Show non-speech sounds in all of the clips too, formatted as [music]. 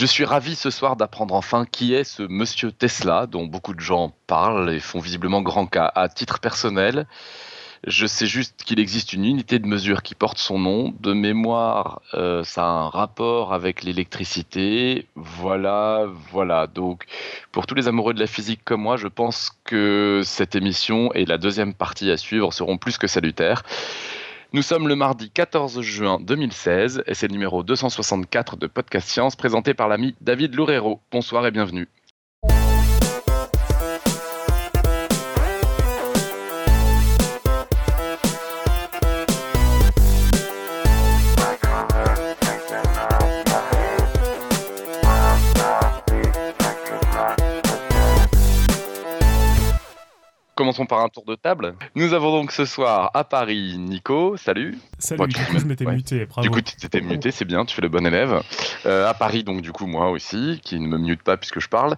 Je suis ravi ce soir d'apprendre enfin qui est ce monsieur Tesla dont beaucoup de gens parlent et font visiblement grand cas. À titre personnel, je sais juste qu'il existe une unité de mesure qui porte son nom. De mémoire, euh, ça a un rapport avec l'électricité. Voilà, voilà. Donc, pour tous les amoureux de la physique comme moi, je pense que cette émission et la deuxième partie à suivre seront plus que salutaires. Nous sommes le mardi 14 juin 2016 et c'est le numéro 264 de Podcast Science présenté par l'ami David Loureiro. Bonsoir et bienvenue. Commençons par un tour de table. Nous avons donc ce soir à Paris Nico, salut. Salut, du coup je m'étais muté, bravo. Du coup tu t'étais muté, c'est bien, tu fais le bon élève. Euh, à Paris donc du coup moi aussi, qui ne me mute pas puisque je parle.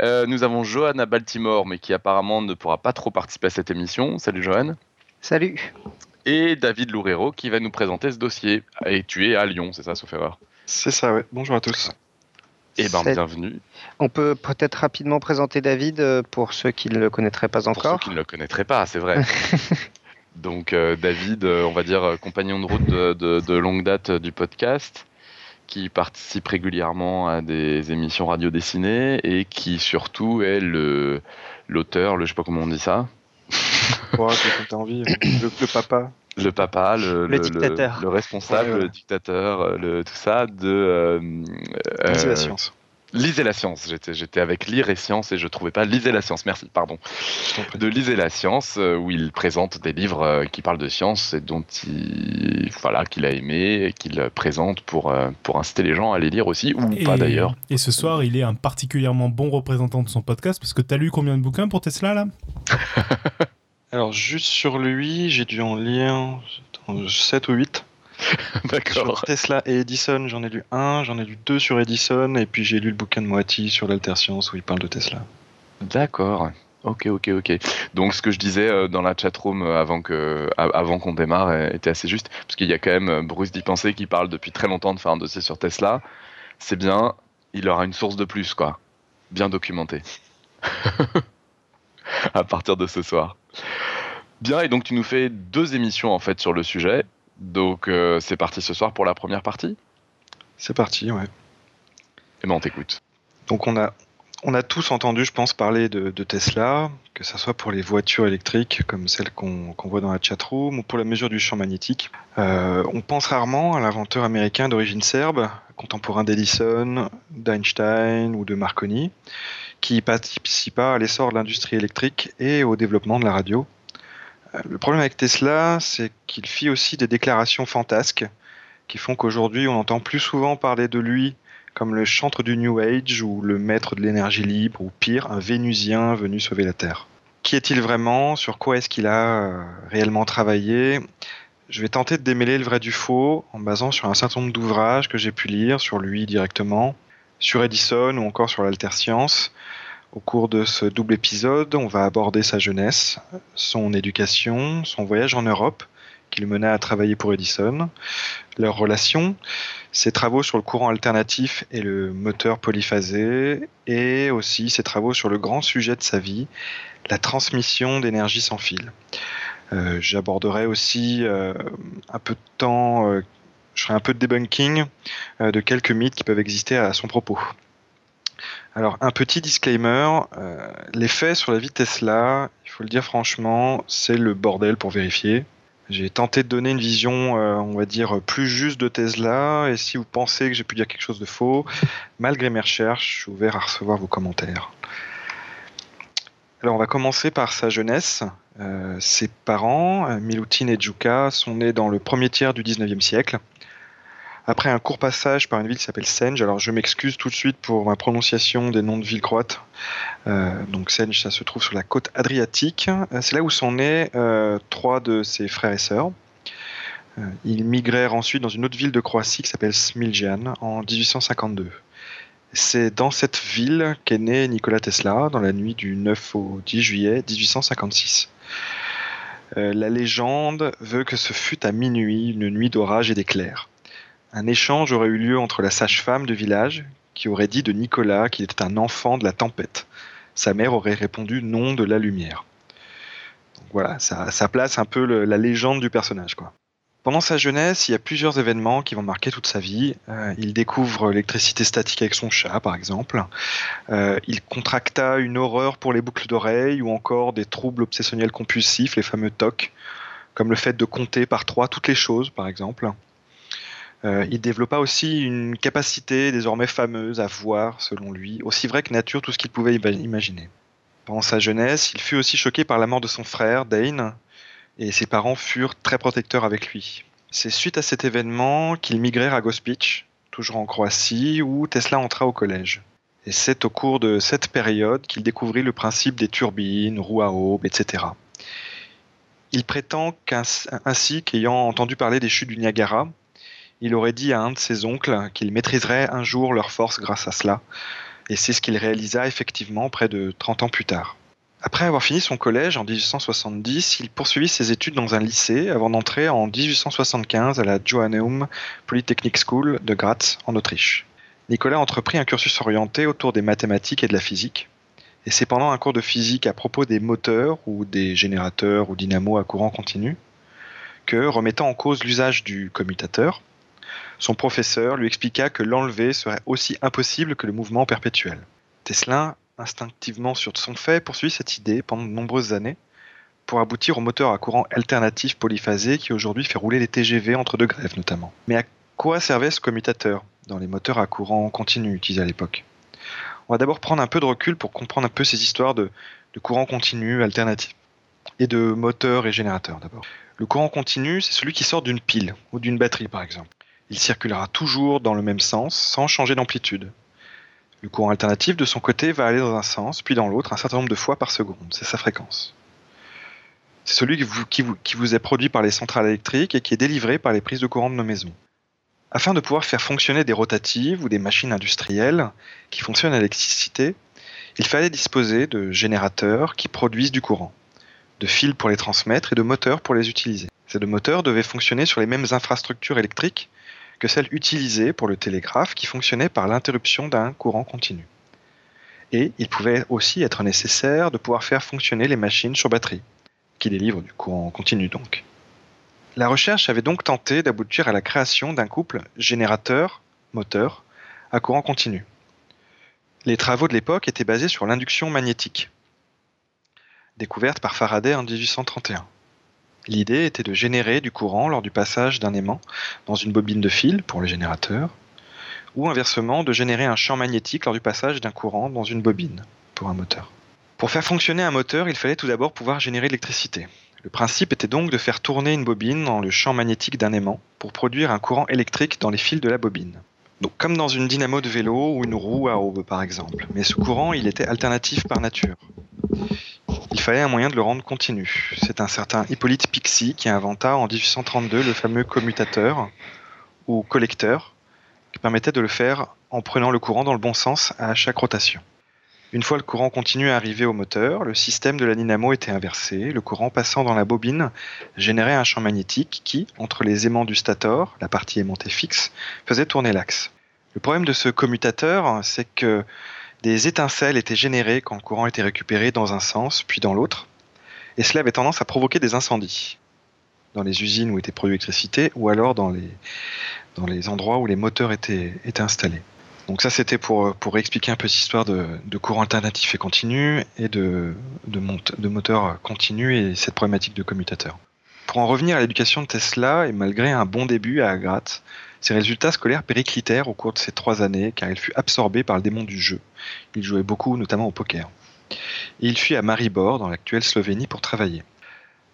Euh, nous avons Johan à Baltimore, mais qui apparemment ne pourra pas trop participer à cette émission. Salut Johan. Salut. Et David Loureiro qui va nous présenter ce dossier. Et tu es à Lyon, c'est ça, sauf erreur? C'est ça, ouais. Bonjour à tous. Eh ben, bienvenue. On peut peut-être rapidement présenter David euh, pour ceux qui ne le connaîtraient pas encore. Pour ceux qui ne le connaîtraient pas, c'est vrai. [laughs] Donc, euh, David, euh, on va dire compagnon de route de, longue date du podcast, qui participe régulièrement à des émissions radio dessinées et qui surtout est le l'auteur, le je sais pas comment on dit ça. Ouais, as envie, le, papa le papa, le, le, dictateur. le, responsable, le dictateur, le, tout ça de. Euh, Lisez la science. Lisez la science. J'étais avec lire et science et je trouvais pas Lisez la science. Merci, pardon. De Lisez la science euh, où il présente des livres euh, qui parlent de science et dont il voilà qu'il a aimé et qu'il présente pour pour inciter les gens à les lire aussi ou pas d'ailleurs. Et ce soir, il est un particulièrement bon représentant de son podcast parce que tu as lu combien de bouquins pour Tesla là? [laughs] Alors, juste sur lui, j'ai dû en lire 7 ou 8. [laughs] D'accord. Tesla et Edison, j'en ai lu un, j'en ai lu deux sur Edison, et puis j'ai lu le bouquin de Moati sur l'alterscience où il parle de Tesla. D'accord. Ok, ok, ok. Donc ce que je disais euh, dans la chatroom euh, avant que, avant qu'on démarre était assez juste, parce qu'il y a quand même euh, Bruce Dipensé qui parle depuis très longtemps de faire un dossier sur Tesla. C'est bien, il aura une source de plus, quoi. Bien documentée. [laughs] [laughs] à partir de ce soir. Bien, et donc tu nous fais deux émissions en fait sur le sujet. Donc euh, c'est parti ce soir pour la première partie C'est parti, ouais. Et ben on t'écoute. Donc on a, on a tous entendu, je pense, parler de, Tesla, que ce soit pour les voitures électriques comme celles qu'on voit dans la chatroom ou pour la mesure du champ magnétique. Euh, on pense rarement à l'inventeur américain d'origine serbe, contemporain d'Edison, d'Einstein ou de Marconi, qui participa à l'essor de l'industrie électrique et au développement de la radio. Euh, le problème avec Tesla, c'est qu'il fit aussi des déclarations fantasques qui font qu'aujourd'hui on entend plus souvent parler de lui comme le chantre du New Age ou le maître de l'énergie libre ou pire, un Vénusien venu sauver la Terre. Qui est-il vraiment? Sur quoi est-ce qu'il a euh, réellement travaillé? Je vais tenter de démêler le vrai du faux en basant sur un certain nombre d'ouvrages que j'ai pu lire sur lui directement, sur Edison ou encore sur l'alterscience, au cours de ce double épisode, on va aborder sa jeunesse, son éducation, son voyage en Europe, qui le mena à travailler pour Edison, leurs relations, ses travaux sur le courant alternatif et le moteur polyphasé, et aussi ses travaux sur le grand sujet de sa vie, la transmission d'énergie sans fil. Euh, j'aborderai aussi euh, un peu de temps, euh, je ferai un peu de debunking de quelques mythes qui peuvent exister à son propos. Alors, un petit disclaimer, euh, les faits sur la vie Tesla, il faut le dire franchement, c'est le bordel pour vérifier. J'ai tenté de donner une vision, euh, on va dire, plus juste de Tesla, et si vous pensez que j'ai pu dire quelque chose de faux, [laughs] malgré mes recherches, je suis ouvert à recevoir vos commentaires. Alors, on va commencer par sa jeunesse. Euh, ses parents, Milutin et Juka, sont nés dans le premier tiers du 19e siècle. Après un court passage par une ville qui s'appelle Senge, alors je m'excuse tout de suite pour ma prononciation des noms de villes croates. Euh, donc Senge, ça se trouve sur la côte adriatique. Euh, c'est là où sont nés euh, trois de ses frères et sœurs. ils migrèrent ensuite dans une autre ville de Croatie qui s'appelle Smiljan en 1852. C'est dans cette ville qu'est né Nikola Tesla dans la nuit du 9 au 10 juillet 1856. la légende veut que ce fut à minuit, une nuit d'orage et d'éclairs. Un échange aurait eu lieu entre la sage-femme du village, qui aurait dit de Nicolas qu'il était un enfant de la tempête. Sa mère aurait répondu non de la lumière. Voilà, ça, place un peu la légende du personnage. Pendant sa jeunesse, il y a plusieurs événements qui vont marquer toute sa vie. Euh, il découvre l'électricité statique avec son chat, par exemple. Euh, il contracta une horreur pour les boucles d'oreilles ou encore des troubles obsessionnels compulsifs, les fameux TOC, comme le fait de compter par trois toutes les choses, par exemple. Euh, il développa aussi une capacité désormais fameuse à voir, selon lui, aussi vrai que nature, tout ce qu'il pouvait ima- imaginer. Pendant sa jeunesse, il fut aussi choqué par la mort de son frère, Dane, et ses parents furent très protecteurs avec lui. C'est suite à cet événement qu'ils migrèrent à Gospic, toujours en Croatie, où Tesla entra au collège. Et c'est au cours de cette période qu'il découvrit le principe des turbines, roues à aube, etc. Il prétend qu'ainsi ainsi qu'ayant entendu parler des chutes du Niagara, il aurait dit à un de ses oncles qu'il maîtriserait un jour leur force grâce à cela, et c'est ce qu'il réalisa effectivement près de 30 ans plus tard. Après avoir fini son collège en 1870, il poursuivit ses études dans un lycée avant d'entrer en 1875 à la Joanneum Polytechnic School de Graz en Autriche. Nicolas entreprit un cursus orienté autour des mathématiques et de la physique, et c'est pendant un cours de physique à propos des moteurs ou des générateurs ou dynamos à courant continu que, remettant en cause l'usage du commutateur, son professeur lui expliqua que l'enlever serait aussi impossible que le mouvement perpétuel. Tesla, instinctivement sur son fait, poursuit cette idée pendant de nombreuses années pour aboutir au moteur à courant alternatif polyphasé qui aujourd'hui fait rouler les TGV entre deux grèves notamment. Mais à quoi servait ce commutateur dans les moteurs à courant continu utilisés à l'époque? On va d'abord prendre un peu de recul pour comprendre un peu ces histoires de, de courant continu alternatif et de moteur et générateur d'abord. Le courant continu, c'est celui qui sort d'une pile ou d'une batterie par exemple. Il circulera toujours dans le même sens sans changer d'amplitude. Le courant alternatif, de son côté, va aller dans un sens, puis dans l'autre, un certain nombre de fois par seconde. C'est sa fréquence. C'est celui qui vous, est produit par les centrales électriques et qui est délivré par les prises de courant de nos maisons. Afin de pouvoir faire fonctionner des rotatives ou des machines industrielles qui fonctionnent à l'électricité, il fallait disposer de générateurs qui produisent du courant, de fils pour les transmettre et de moteurs pour les utiliser. Ces deux moteurs devaient fonctionner sur les mêmes infrastructures électriques que celles utilisées pour le télégraphe qui fonctionnait par l'interruption d'un courant continu. Et il pouvait aussi être nécessaire de pouvoir faire fonctionner les machines sur batterie, qui délivrent du courant continu donc. La recherche avait donc tenté d'aboutir à la création d'un couple générateur-moteur à courant continu. Les travaux de l'époque étaient basés sur l'induction magnétique, découverte par Faraday en 1831. L'idée était de générer du courant lors du passage d'un aimant dans une bobine de fil pour le générateur, ou inversement de générer un champ magnétique lors du passage d'un courant dans une bobine pour un moteur. Pour faire fonctionner un moteur, il fallait tout d'abord pouvoir générer l'électricité. Le principe était donc de faire tourner une bobine dans le champ magnétique d'un aimant pour produire un courant électrique dans les fils de la bobine. Donc comme dans une dynamo de vélo ou une roue à aube par exemple. Mais ce courant, il était alternatif par nature. Il fallait un moyen de le rendre continu. C'est un certain Hippolyte Pixi qui inventa en 1832 le fameux commutateur ou collecteur qui permettait de le faire en prenant le courant dans le bon sens à chaque rotation. Une fois le courant continu arrivé au moteur, le système de la dynamo était inversé, le courant passant dans la bobine générait un champ magnétique qui, entre les aimants du stator, la partie aimantée fixe, faisait tourner l'axe. Le problème de ce commutateur, c'est que des étincelles étaient générées quand le courant était récupéré dans un sens, puis dans l'autre, et cela avait tendance à provoquer des incendies dans les usines où était produite l'électricité, ou alors dans les, endroits où les moteurs étaient, installés. Donc ça, c'était pour, expliquer un peu cette histoire de, courant alternatif et continu, et de, moteur continu, et cette problématique de commutateur. Pour en revenir à l'éducation de Tesla, et malgré un bon début à Graz, ses résultats scolaires périclitèrent au cours de ces trois années, car il fut absorbé par le démon du jeu. Il jouait beaucoup, notamment au poker. Et il fuit à Maribor, dans l'actuelle Slovénie, pour travailler.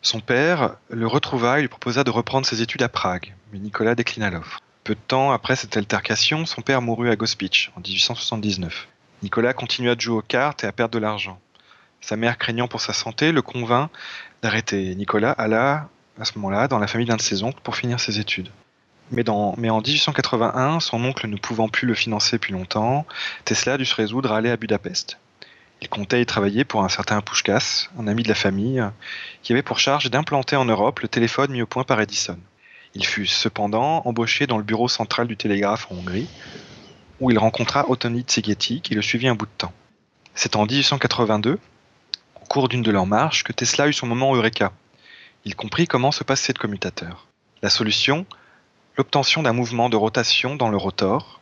Son père le retrouva et lui proposa de reprendre ses études à Prague, mais Nicolas déclina l'offre. Peu de temps après cette altercation, son père mourut à Gospic en 1879. Nicolas continua de jouer aux cartes et à perdre de l'argent. Sa mère, craignant pour sa santé, le convint d'arrêter. Nicolas alla, à ce moment-là, dans la famille d'un de ses oncles pour finir ses études. Mais, en 1881, son oncle ne pouvant plus le financer depuis longtemps, Tesla dut se résoudre à aller à Budapest. Il comptait y travailler pour un certain Pushkas, un ami de la famille, qui avait pour charge d'implanter en Europe le téléphone mis au point par Edison. Il fut cependant embauché dans le bureau central du télégraphe en Hongrie, où il rencontra Ottoni Tsegetti qui le suivit un bout de temps. C'est en 1882, au cours d'une de leurs marches, que Tesla eut son moment Eureka. Il comprit comment se passe cette commutateur. La solution L'obtention d'un mouvement de rotation dans le rotor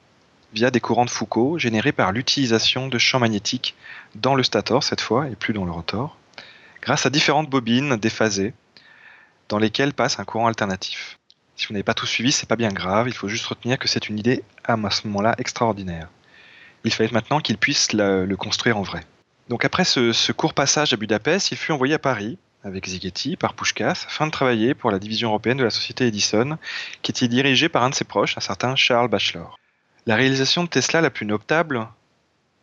via des courants de Foucault générés par l'utilisation de champs magnétiques dans le stator cette fois et plus dans le rotor, grâce à différentes bobines déphasées dans lesquelles passe un courant alternatif. Si vous n'avez pas tout suivi, c'est pas bien grave, il faut juste retenir que c'est une idée à ce moment-là extraordinaire. Il fallait maintenant qu'il puisse le, construire en vrai. Donc après ce, court passage à Budapest, il fut envoyé à Paris avec Zighetti par Pushkas afin de travailler pour la division européenne de la société Edison, qui était dirigée par un de ses proches, un certain Charles Bachelor. La réalisation de Tesla la plus notable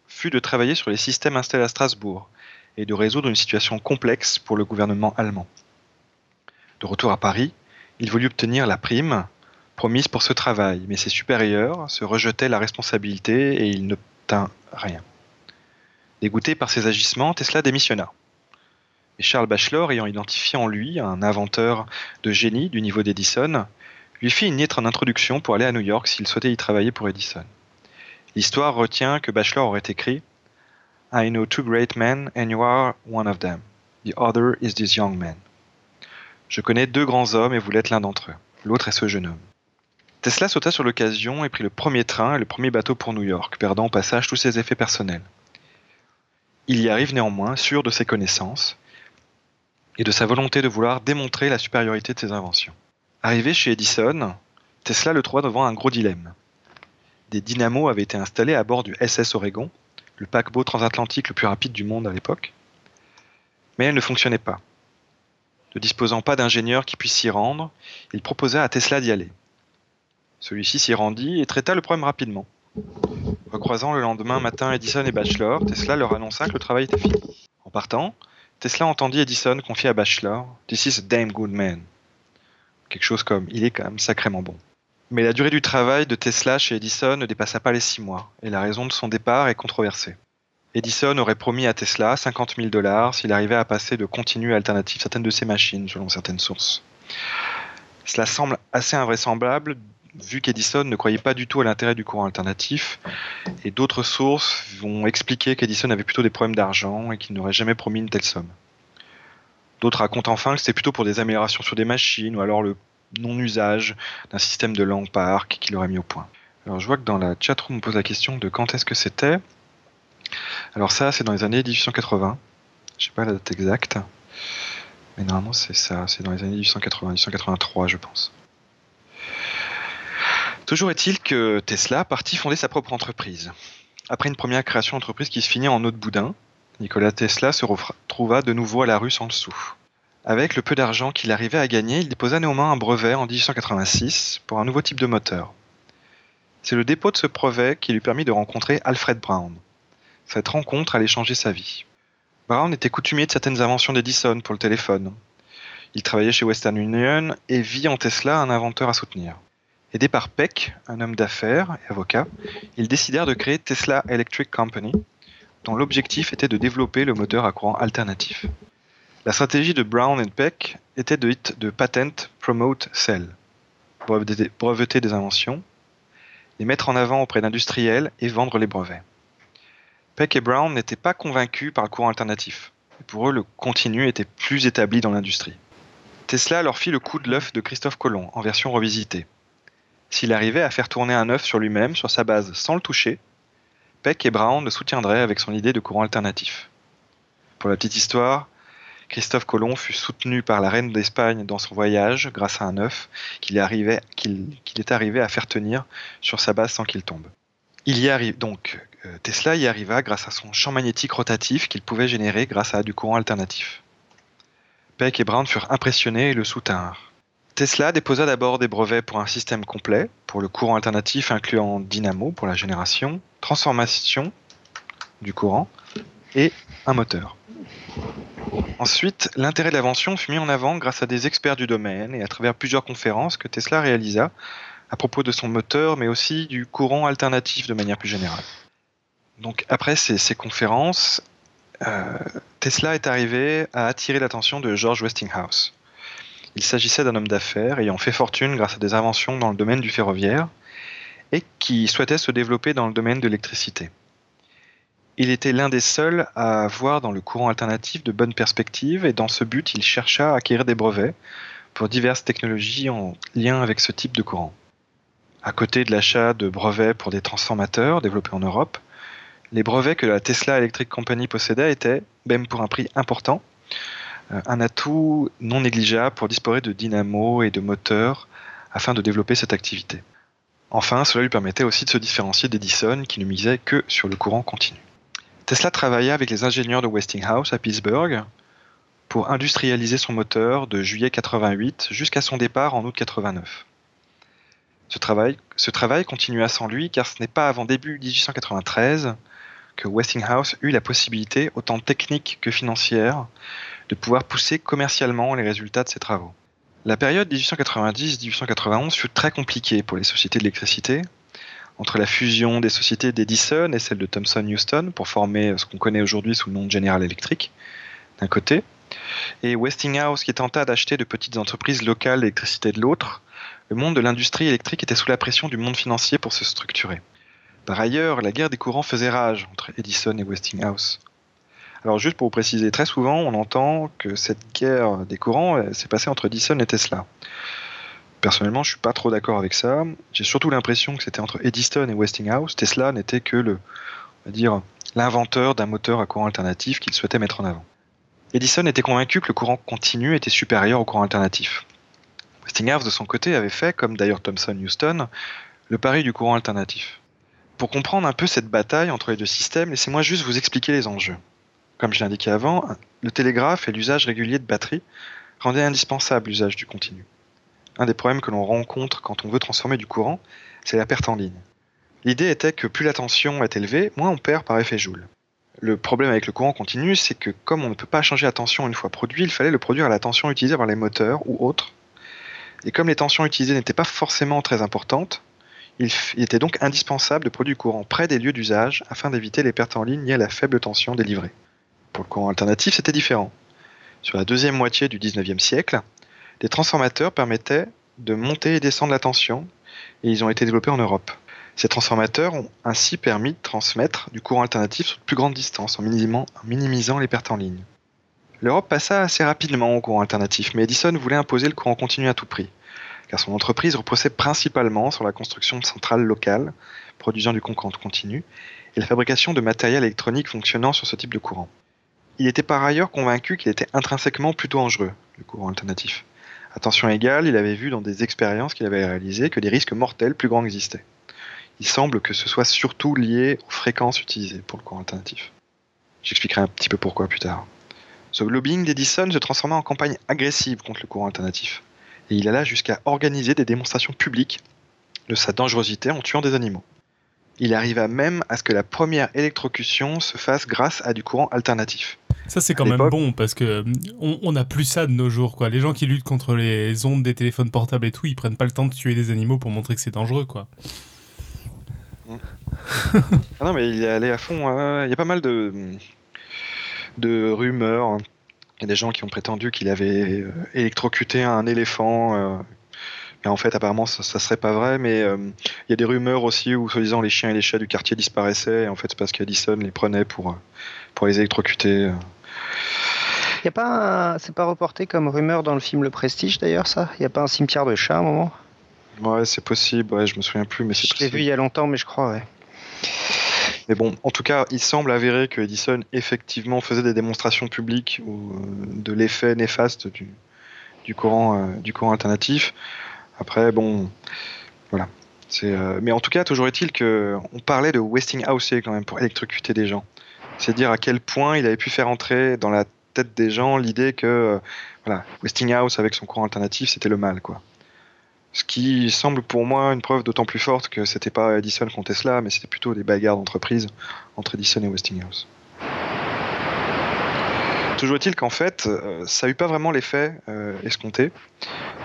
fut de travailler sur les systèmes installés à Strasbourg et de résoudre une situation complexe pour le gouvernement allemand. De retour à Paris, il voulut obtenir la prime promise pour ce travail, mais ses supérieurs se rejetaient la responsabilité et il n'obtint rien. Dégoûté par ses agissements, Tesla démissionna. Charles Bachelor, ayant identifié en lui un inventeur de génie du niveau d'Edison, lui fit une lettre en introduction pour aller à New York s'il souhaitait y travailler pour Edison. L'histoire retient que Bachelor aurait écrit I know two great men and you are one of them. The other is this young man. Je connais deux grands hommes et vous l'êtes l'un d'entre eux. L'autre est ce jeune homme. Tesla sauta sur l'occasion et prit le premier train et le premier bateau pour New York, perdant au passage tous ses effets personnels. Il y arrive néanmoins, sûr de ses connaissances et de sa volonté de vouloir démontrer la supériorité de ses inventions. Arrivé chez Edison, Tesla le trouva devant un gros dilemme. Des dynamos avaient été installés à bord du SS Oregon, le paquebot transatlantique le plus rapide du monde à l'époque, mais elles ne fonctionnaient pas. Ne disposant pas d'ingénieur qui puisse s'y rendre, il proposa à Tesla d'y aller. Celui-ci s'y rendit et traita le problème rapidement. Recroisant le lendemain matin Edison et Bachelor, Tesla leur annonça que le travail était fini. En partant, Tesla entendit Edison confier à Bachelor This is a damn good man. Quelque chose comme Il est quand même sacrément bon. Mais la durée du travail de Tesla chez Edison ne dépassa pas les six mois, et la raison de son départ est controversée. Edison aurait promis à Tesla 50 000 dollars s'il arrivait à passer de continu à alternatif certaines de ses machines, selon certaines sources. Cela semble assez invraisemblable vu qu'Edison ne croyait pas du tout à l'intérêt du courant alternatif, et d'autres sources vont expliquer qu'Edison avait plutôt des problèmes d'argent et qu'il n'aurait jamais promis une telle somme. D'autres racontent enfin que c'était plutôt pour des améliorations sur des machines ou alors le non-usage d'un système de langue par qu'il aurait mis au point. Alors je vois que dans la chatroom on pose la question de quand est-ce que c'était. Alors ça, c'est dans les années 1880. Je sais pas la date exacte. Mais normalement, c'est ça. C'est dans les années 1880, 1883, je pense. Toujours est-il que Tesla partit fonder sa propre entreprise. Après une première création d'entreprise qui se finit en eau de boudin, Nikola Tesla se retrouva de nouveau à la rue sans le sou. Avec le peu d'argent qu'il arrivait à gagner, il déposa néanmoins un brevet en 1886 pour un nouveau type de moteur. C'est le dépôt de ce brevet qui lui permit de rencontrer Alfred Brown. Cette rencontre allait changer sa vie. Brown était coutumier de certaines inventions d'Edison pour le téléphone. Il travaillait chez Western Union et vit en Tesla un inventeur à soutenir. Aidé par Peck, un homme d'affaires et avocat, ils décidèrent de créer Tesla Electric Company, dont l'objectif était de développer le moteur à courant alternatif. La stratégie de Brown et Peck était de, de patent, promote, sell, breveter des inventions, les mettre en avant auprès d'industriels et vendre les brevets. Peck et Brown n'étaient pas convaincus par le courant alternatif. Pour eux, le continu était plus établi dans l'industrie. Tesla leur fit le coup de l'œuf de Christophe Colomb en version revisitée. S'il arrivait à faire tourner un œuf sur lui-même, sur sa base, sans le toucher, Peck et Brown le soutiendraient avec son idée de courant alternatif. Pour la petite histoire, Christophe Colomb fut soutenu par la reine d'Espagne dans son voyage grâce à un œuf qu'il est arrivé à faire tenir sur sa base sans qu'il tombe. Il y arrive donc euh, Tesla y arriva grâce à son champ magnétique rotatif qu'il pouvait générer grâce à du courant alternatif. Peck et Brown furent impressionnés et le soutinrent. Tesla déposa d'abord des brevets pour un système complet, pour le courant alternatif incluant dynamo pour la génération, transformation du courant et un moteur. Ensuite, l'intérêt de l'invention fut mis en avant grâce à des experts du domaine et à travers plusieurs conférences que Tesla réalisa à propos de son moteur, mais aussi du courant alternatif de manière plus générale. Donc après ces, ces conférences, euh, Tesla est arrivé à attirer l'attention de George Westinghouse. Il s'agissait d'un homme d'affaires ayant fait fortune grâce à des inventions dans le domaine du ferroviaire et qui souhaitait se développer dans le domaine de l'électricité. Il était l'un des seuls à voir dans le courant alternatif de bonnes perspectives et dans ce but, il chercha à acquérir des brevets pour diverses technologies en lien avec ce type de courant. À côté de l'achat de brevets pour des transformateurs développés en Europe, les brevets que la Tesla Electric Company possédait étaient, même pour un prix important, un atout non négligeable pour disposer de dynamos et de moteurs afin de développer cette activité. Enfin, cela lui permettait aussi de se différencier d'Edison qui ne misait que sur le courant continu. Tesla travailla avec les ingénieurs de Westinghouse à Pittsburgh pour industrialiser son moteur de juillet 88 jusqu'à son départ en août 89. Ce travail, ce travail continua sans lui car ce n'est pas avant début 1893 que Westinghouse eut la possibilité, autant technique que financière, de pouvoir pousser commercialement les résultats de ses travaux. La période 1890-1891 fut très compliquée pour les sociétés d'électricité entre la fusion des sociétés d'Edison et celle de Thomson Houston pour former ce qu'on connaît aujourd'hui sous le nom de General Electric, d'un côté, et Westinghouse qui tenta d'acheter de petites entreprises locales d'électricité de l'autre, le monde de l'industrie électrique était sous la pression du monde financier pour se structurer. Par ailleurs, la guerre des courants faisait rage entre Edison et Westinghouse. Alors juste pour vous préciser, très souvent on entend que cette guerre des courants s'est passée entre Edison et Tesla. Personnellement, je suis pas trop d'accord avec ça. J'ai surtout l'impression que c'était entre Edison et Westinghouse. Tesla n'était que le, on dire, l'inventeur d'un moteur à courant alternatif qu'il souhaitait mettre en avant. Edison était convaincu que le courant continu était supérieur au courant alternatif. Westinghouse, de son côté, avait fait, comme d'ailleurs Thomson Houston, le pari du courant alternatif. Pour comprendre un peu cette bataille entre les deux systèmes, laissez-moi juste vous expliquer les enjeux. Comme je l'indiquais avant, le télégraphe et l'usage régulier de batteries rendaient indispensable l'usage du continu un des problèmes que l'on rencontre quand on veut transformer du courant, c'est la perte en ligne. L'idée était que plus la tension est élevée, moins on perd par effet Joule. Le problème avec le courant continu, c'est que comme on ne peut pas changer la tension une fois produit, il fallait le produire à la tension utilisée par les moteurs ou autres. Et comme les tensions utilisées n'étaient pas forcément très importantes, il, était donc indispensable de produire du courant près des lieux d'usage afin d'éviter les pertes en ligne liées à la faible tension délivrée. Pour le courant alternatif, c'était différent. Sur la deuxième moitié du 19e siècle, des transformateurs permettaient de monter et descendre la tension et ils ont été développés en Europe. Ces transformateurs ont ainsi permis de transmettre du courant alternatif sur de plus grandes distances en minimisant, les pertes en ligne. L'Europe passa assez rapidement au courant alternatif, mais Edison voulait imposer le courant continu à tout prix, car son entreprise reposait principalement sur la construction de centrales locales produisant du courant continu et la fabrication de matériel électronique fonctionnant sur ce type de courant. Il était par ailleurs convaincu qu'il était intrinsèquement plutôt dangereux, le courant alternatif. Attention égale, il avait vu dans des expériences qu'il avait réalisées que des risques mortels plus grands existaient. Il semble que ce soit surtout lié aux fréquences utilisées pour le courant alternatif. J'expliquerai un petit peu pourquoi plus tard. Ce lobbying d'Edison se transforma en campagne agressive contre le courant alternatif. Et il alla jusqu'à organiser des démonstrations publiques de sa dangerosité en tuant des animaux. Il arriva même à ce que la première électrocution se fasse grâce à du courant alternatif. Ça, c'est quand même bon parce que on n'a plus ça de nos jours. Quoi. Les gens qui luttent contre les ondes des téléphones portables et tout, ils prennent pas le temps de tuer des animaux pour montrer que c'est dangereux. quoi. ah non, mais il est allé à fond. Hein. Il y a pas mal de, de rumeurs. Il y a des gens qui ont prétendu qu'il avait euh, électrocuté un éléphant. Euh, mais en fait, apparemment, ça, ça serait pas vrai. Mais euh, il y a des rumeurs aussi où, soi-disant, les chiens et les chats du quartier disparaissaient. Et en fait, c'est parce qu'Addison les prenait pour, pour les électrocuter. Y a pas C'est pas reporté comme rumeur dans le film Le Prestige d'ailleurs, ça? Il n'y a pas un cimetière de chats à un moment? Ouais, c'est possible, ouais, je me souviens plus, mais c'est Je l'ai vu il y a longtemps, mais je crois, ouais. Mais bon, en tout cas, il semble avéré que Edison effectivement faisait des démonstrations publiques euh, de l'effet néfaste du, du, courant, euh, du courant alternatif. Après, bon, voilà. Euh, mais en tout cas, toujours est-il qu'on parlait de Westinghouse quand même pour électrocuter des gens. C'est dire à quel point il avait pu faire entrer dans la tête des gens l'idée que euh, voilà, Westinghouse avec son courant alternatif c'était le mal quoi. Ce qui semble pour moi une preuve d'autant plus forte que c'était pas Edison contre Tesla, mais c'était plutôt des bagarres d'entreprise entre Edison et Westinghouse. Toujours est-il qu'en fait, euh, ça n'a eu pas vraiment l'effet euh, escompté.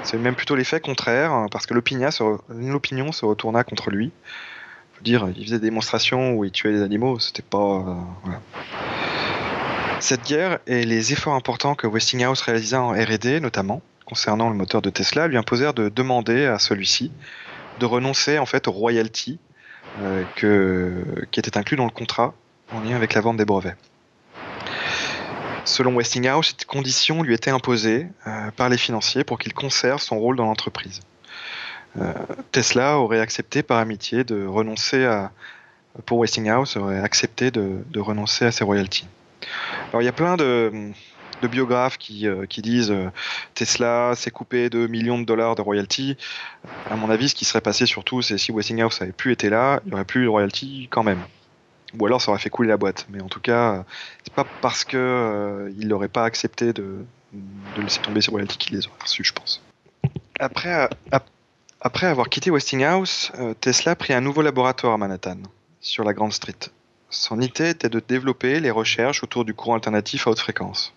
C'est même plutôt l'effet contraire, hein, parce que l'opinion se, se retourna contre lui. Dire, il faisait des démonstrations où il tuait des animaux, c'était pas. voilà. Cette guerre et les efforts importants que Westinghouse réalisa en R&D notamment, concernant le moteur de Tesla, lui imposèrent de demander à celui-ci de renoncer en fait aux royalties euh, qui étaient inclus dans le contrat en lien avec la vente des brevets. Selon Westinghouse, cette condition lui était imposée euh, par les financiers pour qu'il conserve son rôle dans l'entreprise. Euh, Tesla aurait accepté par amitié de renoncer à, pour Westinghouse, aurait accepté de, renoncer à ses royalties. Alors il y a plein de, biographes qui, euh, disent euh, Tesla s'est coupé de millions de dollars de royalties. À mon avis, ce qui serait passé surtout, c'est si Westinghouse n'avait plus été là, il n'y aurait plus de royalties quand même. Ou alors ça aurait fait couler la boîte. Mais en tout cas, c'est pas parce que il n'aurait pas accepté de, laisser tomber ses royalties qu'il les aurait reçus, je pense. Après, après avoir quitté Westinghouse, Tesla prit un nouveau laboratoire à Manhattan, sur la Grande Street. Son idée était de développer les recherches autour du courant alternatif à haute fréquence.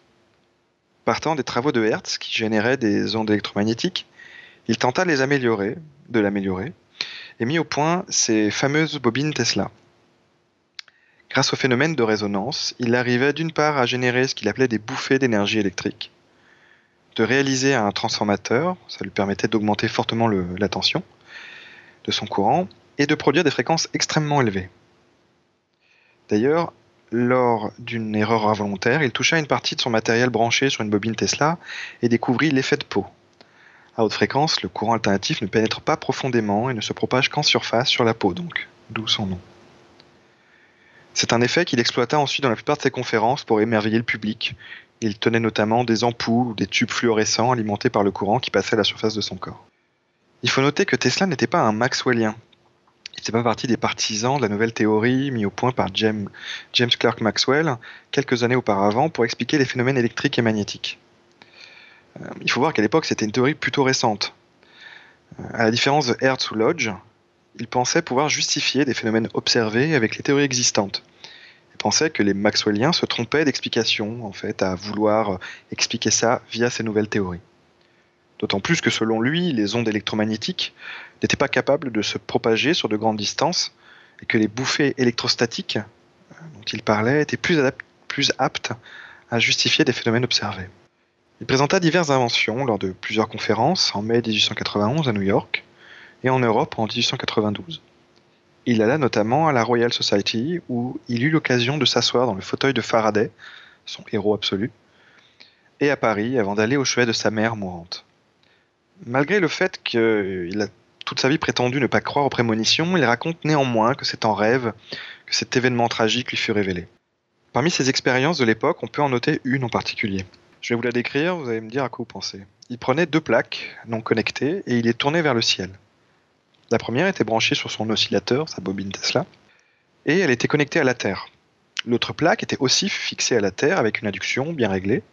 Partant des travaux de Hertz qui généraient des ondes électromagnétiques, il tenta de les améliorer, de l'améliorer, et mit au point ces fameuses bobines Tesla. Grâce au phénomène de résonance, il arrivait d'une part à générer ce qu'il appelait des bouffées d'énergie électrique, de réaliser un transformateur, ça lui permettait d'augmenter fortement la tension de son courant, et de produire des fréquences extrêmement élevées. D'ailleurs, lors d'une erreur involontaire, il toucha une partie de son matériel branché sur une bobine Tesla et découvrit l'effet de peau. À haute fréquence, le courant alternatif ne pénètre pas profondément et ne se propage qu'en surface sur la peau, donc, d'où son nom. C'est un effet qu'il exploita ensuite dans la plupart de ses conférences pour émerveiller le public. Il tenait notamment des ampoules ou des tubes fluorescents alimentés par le courant qui passait à la surface de son corps. Il faut noter que Tesla n'était pas un Maxwellien, il faisait pas partie des partisans de la nouvelle théorie mise au point par James, James Clerk Maxwell quelques années auparavant pour expliquer les phénomènes électriques et magnétiques. Euh, il faut voir qu'à l'époque, c'était une théorie plutôt récente. Euh, à la différence de Hertz ou Lodge, il pensait pouvoir justifier des phénomènes observés avec les théories existantes. Pensait que les Maxwelliens se trompaient d'explication, en fait, à vouloir expliquer ça via ces nouvelles théories. D'autant plus que selon lui, les ondes électromagnétiques n'étaient pas capables de se propager sur de grandes distances et que les bouffées électrostatiques euh, dont il parlait étaient plus, plus aptes à justifier des phénomènes observés. Il présenta diverses inventions lors de plusieurs conférences en mai 1891 à New York et en Europe en 1892. Il alla notamment à la Royal Society où il eut l'occasion de s'asseoir dans le fauteuil de Faraday, son héros absolu, et à Paris avant d'aller au chevet de sa mère mourante. Malgré le fait qu'il a toute sa vie prétendu ne pas croire aux prémonitions, il raconte néanmoins que c'est en rêve que cet événement tragique lui fut révélé. Parmi ses expériences de l'époque, on peut en noter une en particulier. Je vais vous la décrire, vous allez me dire à quoi vous pensez. Il prenait deux plaques non connectées et il les tournait vers le ciel. La première était branchée sur son oscillateur, sa bobine Tesla, et elle était connectée à la Terre. L'autre plaque était aussi fixée à la Terre avec une induction bien réglée.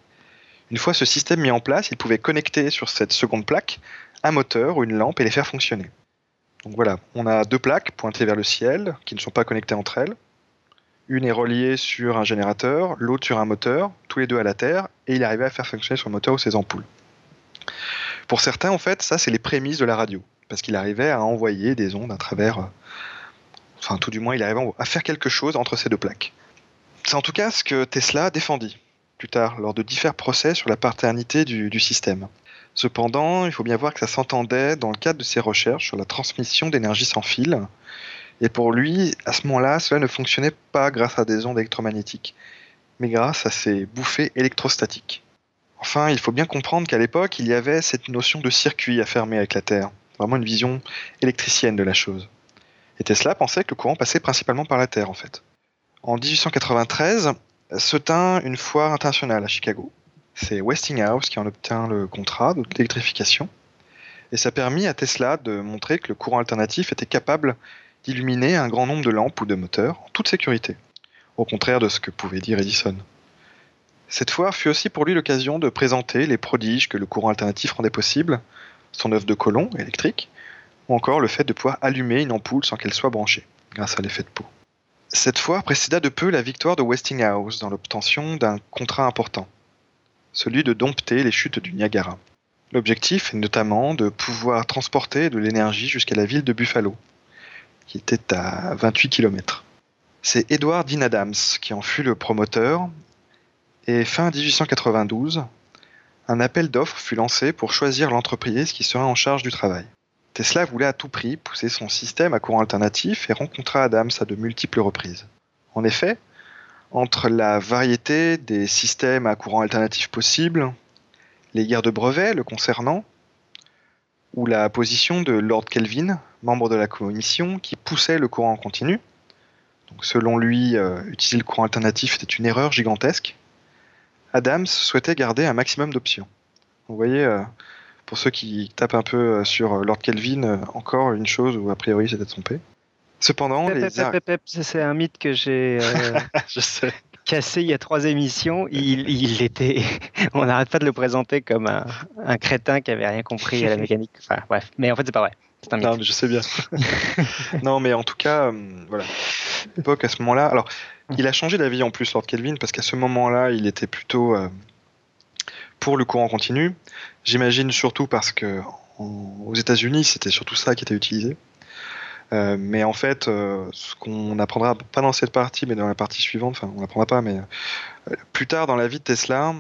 Une fois ce système mis en place, il pouvait connecter sur cette seconde plaque un moteur ou une lampe et les faire fonctionner. Donc voilà, on a deux plaques pointées vers le ciel qui ne sont pas connectées entre elles. Une est reliée sur un générateur, l'autre sur un moteur, tous les deux à la Terre, et il arrivait à faire fonctionner son moteur ou ses ampoules. Pour certains, en fait, ça c'est les prémices de la radio, parce qu'il arrivait à envoyer des ondes à travers, enfin tout du moins, il arrivait à faire quelque chose entre ces deux plaques. C'est en tout cas ce que Tesla défendit plus tard lors de divers procès sur la paternité du, du système. Cependant, il faut bien voir que ça s'entendait dans le cadre de ses recherches sur la transmission d'énergie sans fil. Et pour lui, à ce moment-là, cela ne fonctionnait pas grâce à des ondes électromagnétiques, mais grâce à ces bouffées électrostatiques. Enfin, il faut bien comprendre qu'à l'époque, il y avait cette notion de circuit à fermer avec la Terre, vraiment une vision électricienne de la chose. Et Tesla pensait que le courant passait principalement par la Terre, en fait. En 1893, se tint une foire internationale à Chicago. C'est Westinghouse qui en obtint le contrat d'électrification. Et ça a à Tesla de montrer que le courant alternatif était capable d'illuminer un grand nombre de lampes ou de moteurs en toute sécurité, au contraire de ce que pouvait dire Edison. Cette foire fut aussi pour lui l'occasion de présenter les prodiges que le courant alternatif rendait possible, son œuf de colon électrique, ou encore le fait de pouvoir allumer une ampoule sans qu'elle soit branchée, grâce à l'effet de peau. Cette foire précéda de peu la victoire de Westinghouse dans l'obtention d'un contrat important, celui de dompter les chutes du Niagara. L'objectif est notamment de pouvoir transporter de l'énergie jusqu'à la ville de Buffalo, qui était à 28 km. C'est Edward Dean Adams qui en fut le promoteur, et fin 1892, un appel d'offres fut lancé pour choisir l'entreprise qui serait en charge du travail. Tesla voulait à tout prix pousser son système à courant alternatif et rencontra Adams à de multiples reprises. En effet, entre la variété des systèmes à courant alternatif possibles, les guerres de brevets le concernant, ou la position de Lord Kelvin, membre de la commission, qui poussait le courant continu. Donc, selon lui, euh, utiliser le courant alternatif était une erreur gigantesque. Adams souhaitait garder un maximum d'options. Vous voyez, euh, pour ceux qui tapent un peu euh, sur Lord Kelvin, encore une chose où a priori c'était trompé. Cependant, c'est un mythe que j'ai euh, [laughs] cassé il y a trois émissions. Il, il était, [laughs] on n'arrête pas de le présenter comme un, un crétin qui avait rien compris à la [laughs] mécanique. Enfin bref, mais en fait c'est pas vrai. C'est un mythe. Non, mais je sais bien. non, mais en tout cas, euh, voilà. L'époque à ce moment-là. Alors, [laughs] il a changé d'avis en plus, Lord Kelvin, parce qu'à ce moment-là, il était plutôt euh, pour le courant continu. J'imagine surtout parce que aux États-Unis, c'était surtout ça qui était utilisé. Euh, mais en fait, euh, ce qu'on apprendra pas dans cette partie, mais dans la partie suivante, enfin, on n'apprendra pas, mais plus tard dans la vie de Tesla,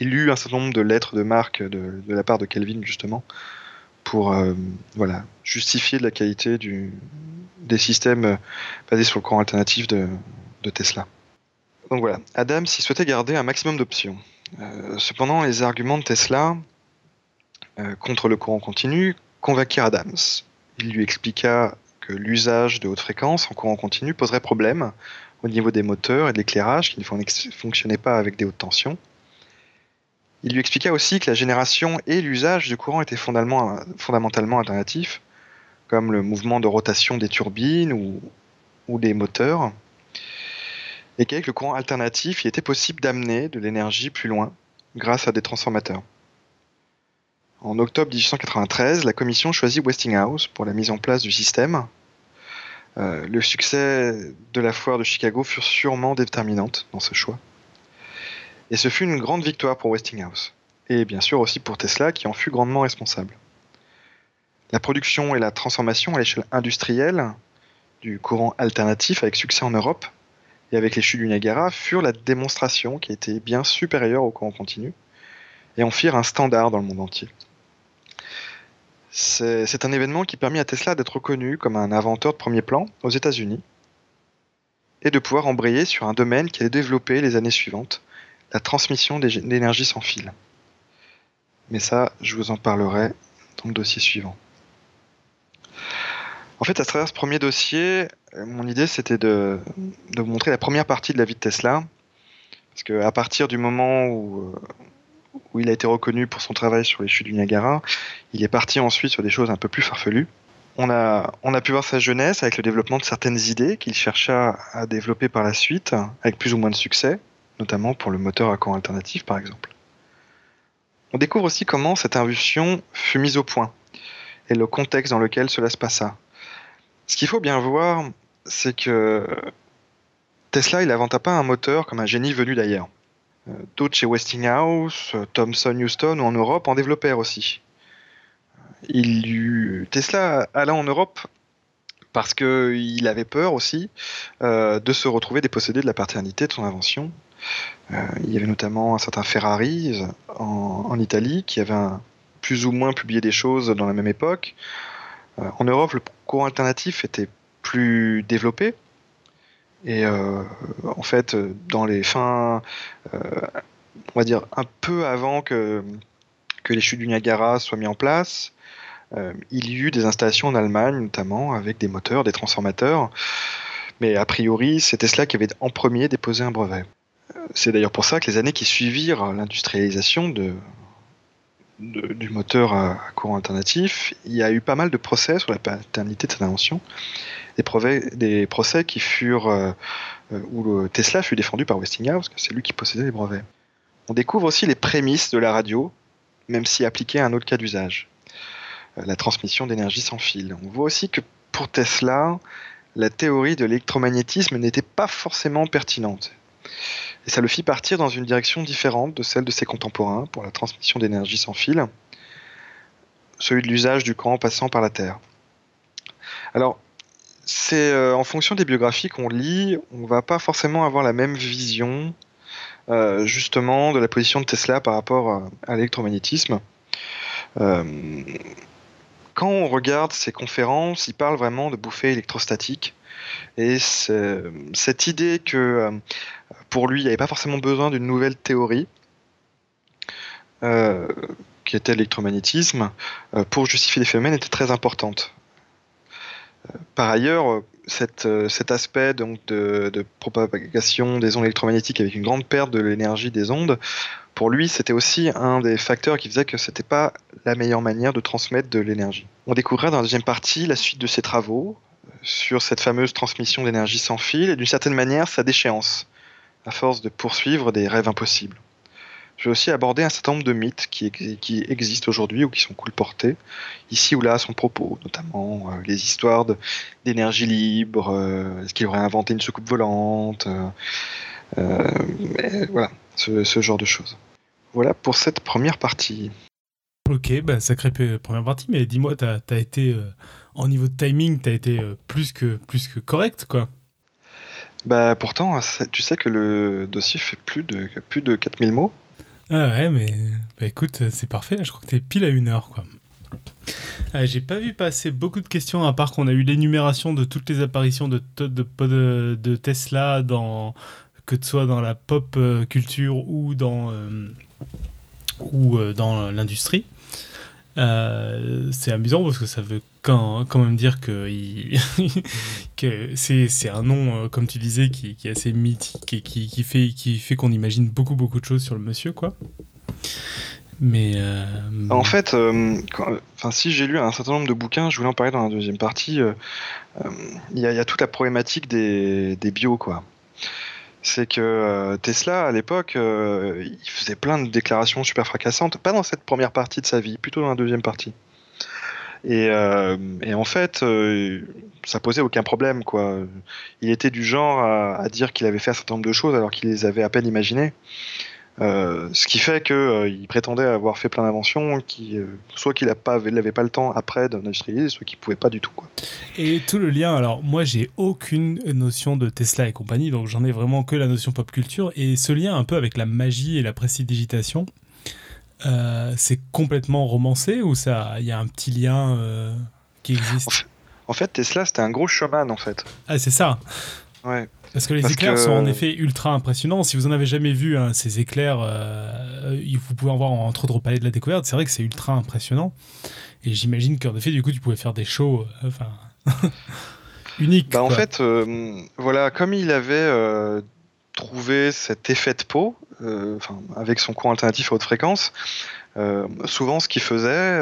il eut un certain nombre de lettres de marque de, la part de Kelvin, justement, pour justifier de la qualité du, des systèmes euh, basés sur le courant alternatif de, Tesla. Donc voilà, Adams il souhaitait garder un maximum d'options. Euh, cependant, les arguments de Tesla euh, contre le courant continu convainquirent Adams. Il lui expliqua que l'usage de haute fréquence en courant continu poserait problème au niveau des moteurs et de l'éclairage qui ne fon- fonctionnaient pas avec des hautes tensions. Il lui expliqua aussi que la génération et l'usage du courant étaient fondamentalement alternatifs, comme le mouvement de rotation des turbines ou, des moteurs, et qu'avec le courant alternatif, il était possible d'amener de l'énergie plus loin grâce à des transformateurs. En octobre 1893, la commission choisit Westinghouse pour la mise en place du système. Euh, le succès de la foire de Chicago fut sûrement déterminante dans ce choix. Et ce fut une grande victoire pour Westinghouse. Et bien sûr aussi pour Tesla qui en fut grandement responsable. La production et la transformation à l'échelle industrielle du courant alternatif avec succès en Europe et avec les chutes du Niagara furent la démonstration qui était bien supérieure au courant continu et en firent un standard dans le monde entier. C'est un événement qui permit à Tesla d'être reconnu comme un inventeur de premier plan aux États-Unis et de pouvoir embrayer sur un domaine qui allait développer les années suivantes, la transmission d'énergie sans fil. Mais ça, je vous en parlerai dans le dossier suivant. En fait, à travers ce premier dossier, euh, mon idée c'était de, de vous montrer la première partie de la vie de Tesla. Parce qu'à partir du moment où, euh, où il a été reconnu pour son travail sur les chutes du Niagara, il est parti ensuite sur des choses un peu plus farfelues. On a, on a pu voir sa jeunesse avec le développement de certaines idées qu'il chercha à développer par la suite, avec plus ou moins de succès, notamment pour le moteur à courant alternatif par exemple. On découvre aussi comment cette invention fut mise au point et le contexte dans lequel cela se passa. Ce qu'il faut bien voir, c'est que Tesla, il n'inventa pas un moteur comme un génie venu d'ailleurs. Euh, D'autres chez Westinghouse, euh, Thomson Houston ou en Europe en développèrent aussi. Tesla alla en Europe parce qu'il avait peur aussi euh, de se retrouver dépossédé de la paternité de son invention. Il y avait notamment un certain Ferrari en, Italie qui avait plus ou moins publié des choses dans la même époque. Euh, en Europe, le courant alternatif était plus développé. Et euh, en fait, dans les fins, euh, on va dire un peu avant que, les chutes du Niagara soient mis en place, il y eut des installations en Allemagne, notamment avec des moteurs, des transformateurs. Mais a priori, c'est Tesla qui avait en premier déposé un brevet. C'est d'ailleurs pour ça que les années qui suivirent l'industrialisation de, du moteur à, courant alternatif, il y a eu pas mal de procès sur la paternité de cette invention. Des, procès qui furent euh, euh, où Tesla fut défendu par Westinghouse, parce que c'est lui qui possédait les brevets. On découvre aussi les prémices de la radio, même si appliquées à un autre cas d'usage, euh, la transmission d'énergie sans fil. On voit aussi que pour Tesla, la théorie de l'électromagnétisme n'était pas forcément pertinente. Et ça le fit partir dans une direction différente de celle de ses contemporains pour la transmission d'énergie sans fil, celui de l'usage du courant passant par la Terre. Alors, c'est euh, en fonction des biographies qu'on lit, on va pas forcément avoir la même vision euh, justement de la position de Tesla par rapport à, l'électromagnétisme. Euh, quand on regarde ses conférences, il parle vraiment de bouffée électrostatique. Et cette idée que pour lui, il n'y avait pas forcément besoin d'une nouvelle théorie, euh, qui était l'électromagnétisme, euh, pour justifier les phénomènes était très importante. Par ailleurs, cet aspect donc, de, de, propagation des ondes électromagnétiques avec une grande perte de l'énergie des ondes, pour lui, c'était aussi un des facteurs qui faisait que c'était pas la meilleure manière de transmettre de l'énergie. On découvrira dans la deuxième partie la suite de ses travaux, sur cette fameuse transmission d'énergie sans fil et d'une certaine manière sa déchéance, à force de poursuivre des rêves impossibles. Je vais aussi aborder un certain nombre de mythes qui, qui existent aujourd'hui ou qui sont colportés, ici ou là à son propos, notamment euh, les histoires d'énergie libre, euh, est-ce qu'il aurait inventé une soucoupe volante, euh, voilà, ce, ce, genre de choses. Voilà pour cette première partie. Ok, bah, sacrée première partie, mais dis-moi, tu as, été en niveau de timing, tu as été plus, que, plus que correct, quoi. Bah pourtant, tu sais que le dossier fait plus de, plus de 4000 mots. Ah ouais, mais bah écoute, c'est parfait, je crois que t'es pile à une heure, quoi. Ah, J'ai pas vu passer beaucoup de questions, à part qu'on a eu l'énumération de toutes les apparitions de, Tesla, dans, que ce soit dans la pop euh, culture ou dans, euh, ou, dans l'industrie. Euh, c'est amusant parce que ça veut quand, quand même dire que, [laughs] que c'est un nom, euh, comme tu disais, qui, qui est assez mythique et qui, qui fait, qui fait qu'on imagine beaucoup, beaucoup de choses sur le monsieur, quoi. Mais. Euh, en fait, enfin, si j'ai lu un certain nombre de bouquins, je voulais en parler dans la deuxième partie, il y, y, a toute la problématique des, des bios, quoi c'est que euh, Tesla, à l'époque, euh, il faisait plein de déclarations super fracassantes, pas dans cette première partie de sa vie, plutôt dans la deuxième partie. Et, euh, en fait, ça posait aucun problème, quoi. Il était du genre à, dire qu'il avait fait un certain nombre de choses alors qu'il les avait à peine imaginées. Euh, ce qui fait qu'il euh, prétendait avoir fait plein d'inventions, euh, soit qu'il n'avait pas, le temps après d'industrialiser, soit qu'il ne pouvait pas du tout. Et tout le lien, alors moi j'ai aucune notion de Tesla et compagnie, donc j'en ai vraiment que la notion pop culture, et ce lien un peu avec la magie et la prestidigitation, c'est complètement romancé ou ça il y a un petit lien qui existe? En fait, Tesla c'était un gros showman en fait. Ah c'est ça Ouais. Parce que les éclairs sont en effet ultra impressionnants. Si vous en avez jamais vu hein, ces éclairs, euh, vous pouvez en voir entre autres au Palais de la Découverte. C'est vrai que c'est ultra impressionnant. Et j'imagine qu'en effet, du coup, tu pouvais faire des shows, euh, enfin, [laughs] uniques. Bah, en fait, euh, voilà, comme il avait trouvé cet effet de peau, avec son courant alternatif à haute fréquence, souvent, ce qu'il faisait,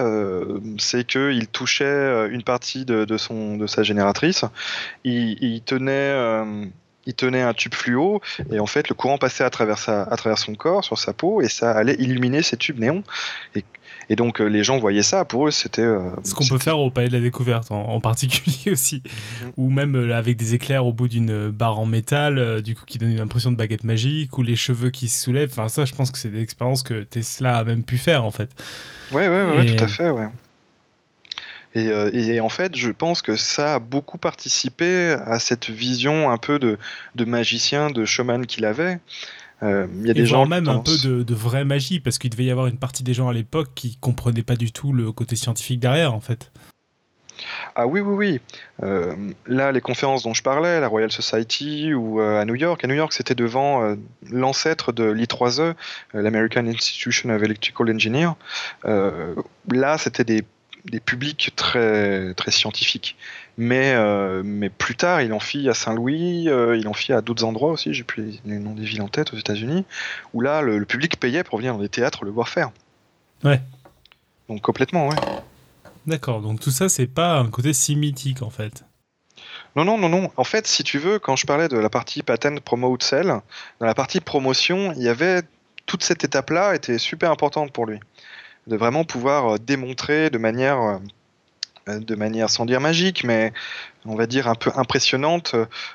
c'est qu'il touchait une partie de, son, de sa génératrice. Il, tenait il tenait un tube fluo et en fait le courant passait à travers, à travers son corps, sur sa peau et ça allait illuminer ces tubes néons. Et, et donc euh, les gens voyaient ça, pour eux c'était... Euh, Ce qu'on peut faire au Palais de la Découverte en, particulier [laughs] aussi, mhm. ou même euh, avec des éclairs au bout d'une barre en métal, du coup qui donne une impression de baguette magique, ou les cheveux qui se soulèvent, enfin ça je pense que c'est des expériences que Tesla a même pu faire en fait. Ouais, ouais, ouais, tout à fait, ouais. Et, en fait, je pense que ça a beaucoup participé à cette vision un peu de, magicien, de showman qu'il avait. Euh, il y a des gens même un peu de, vraie magie, parce qu'il devait y avoir une partie des gens à l'époque qui comprenaient pas du tout le côté scientifique derrière, en fait. Ah oui, oui, oui. Euh, là, les conférences dont je parlais, la Royal Society ou à New York, à New York, c'était devant l'ancêtre de l'I3E, l'American Institution of Electrical Engineers. là, c'était des des publics très, très scientifiques. Mais, euh, mais plus tard, il en fit à Saint-Louis, euh, il en fit à d'autres endroits aussi, j'ai plus les, noms des villes en tête aux États-Unis, où là, le, public payait pour venir dans des théâtres le voir faire. Ouais. Donc complètement, ouais. D'accord, donc tout ça, c'est pas un côté si mythique en fait. Non, non, non, non. En fait, si tu veux, quand je parlais de la partie patent, promo, sell, dans la partie promotion, il y avait toute cette étape-là était super importante pour lui de vraiment pouvoir euh, démontrer de manière de manière sans dire magique, mais on va dire un peu impressionnante,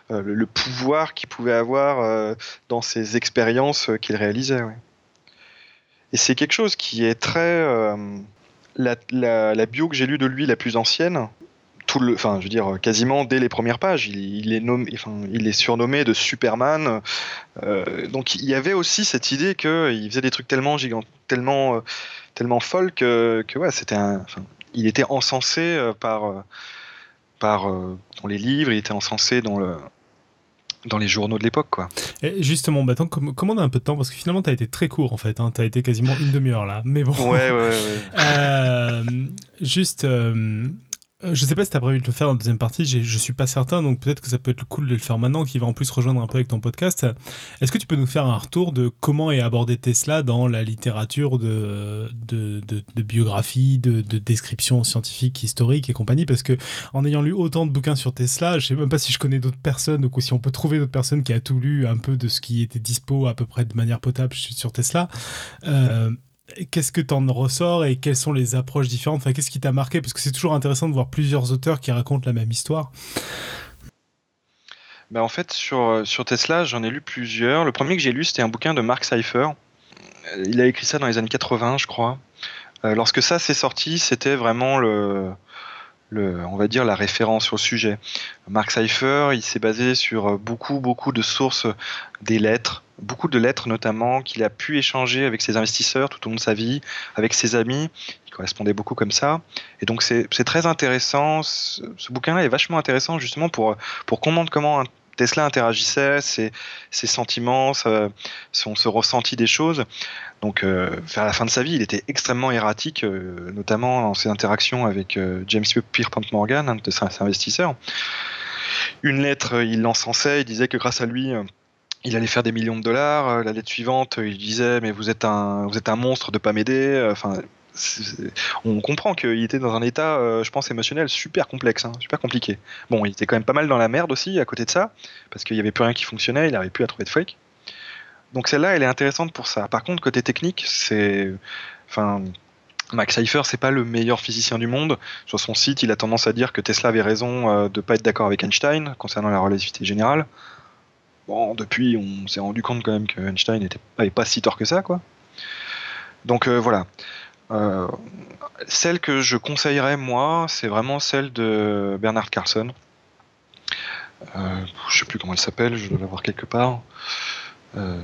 le, pouvoir qu'il pouvait avoir dans ces expériences qu'il réalisait. Et c'est quelque chose qui est très... la, bio que j'ai lue de lui, la plus ancienne, tout le, enfin, je veux dire, quasiment dès les premières pages, il, est, enfin, il est surnommé de Superman. donc il y avait aussi cette idée qu'il faisait des trucs tellement gigantes, tellement tellement folle que, que ouais, c'était un. Il était encensé par, par dans les livres, il était encensé dans le dans les journaux de l'époque, quoi. Et justement, bah, comment on a un peu de temps Parce que finalement, tu as été très court, en fait. Hein. Tu as été quasiment une demi-heure, là. Mais bon. Ouais, ouais, ouais. [laughs] juste, euh, je sais pas si tu as prévu de le faire en deuxième partie, je suis pas certain, donc peut-être que ça peut être cool de le faire maintenant, qui va en plus rejoindre un peu avec ton podcast. Est-ce que tu peux nous faire un retour de comment est abordé Tesla dans la littérature de, de, biographie, de, de, description scientifique, historique et compagnie? Parce que en ayant lu autant de bouquins sur Tesla, je sais même pas si je connais d'autres personnes ou si on peut trouver d'autres personnes qui a tout lu un peu de ce qui était dispo à peu près de manière potable sur Tesla. Euh, qu'est-ce que tu en ressors et quelles sont les approches différentes? Enfin, qu'est-ce qui t'a marqué? Parce que c'est toujours intéressant de voir plusieurs auteurs qui racontent la même histoire. Ben en fait, sur, euh, sur Tesla, j'en ai lu plusieurs. Le premier que j'ai lu, c'était un bouquin de Mark Seifer. Il a écrit ça dans les années 80, je crois. Euh, lorsque ça s'est sorti, c'était vraiment le, le, on va dire la référence sur le sujet. Mark Seifer, il s'est basé sur beaucoup, beaucoup de sources des lettres, beaucoup de lettres notamment qu'il a pu échanger avec ses investisseurs tout au long de sa vie, avec ses amis. Il correspondait beaucoup comme ça. Et donc c'est très intéressant. Ce, bouquin-là est vachement intéressant justement pour, pour comprendre comment Tesla interagissait, ses, sentiments, son, se ressenti des choses. Donc, euh, vers la fin de sa vie, il était extrêmement erratique, euh, notamment dans ses interactions avec euh, James Pierpont Morgan, un de ses investisseurs. Une lettre, il l'encensait, il disait que grâce à lui, il allait faire des millions de dollars. La lettre suivante, il disait mais vous êtes un, monstre de pas m'aider. Enfin, on comprend qu'il était dans un état, euh, je pense, émotionnel super complexe, hein, super compliqué. Bon, il était quand même pas mal dans la merde aussi à côté de ça, parce qu'il n'y avait plus rien qui fonctionnait, il n'arrivait plus à trouver de fric. Donc celle-là, elle est intéressante pour ça. Par contre, côté technique, c'est, enfin, Max Seifer, c'est pas le meilleur physicien du monde. Sur son site, il a tendance à dire que Tesla avait raison de euh, de pas être d'accord avec Einstein concernant la relativité générale. Bon, depuis, on s'est rendu compte quand même que Einstein n'était pas, si tort que ça, quoi. Donc euh, voilà. Euh, celle que je conseillerais, moi, c'est vraiment celle de Bernard Carlson. Euh, je sais plus comment elle s'appelle, je dois l'avoir quelque part. Euh,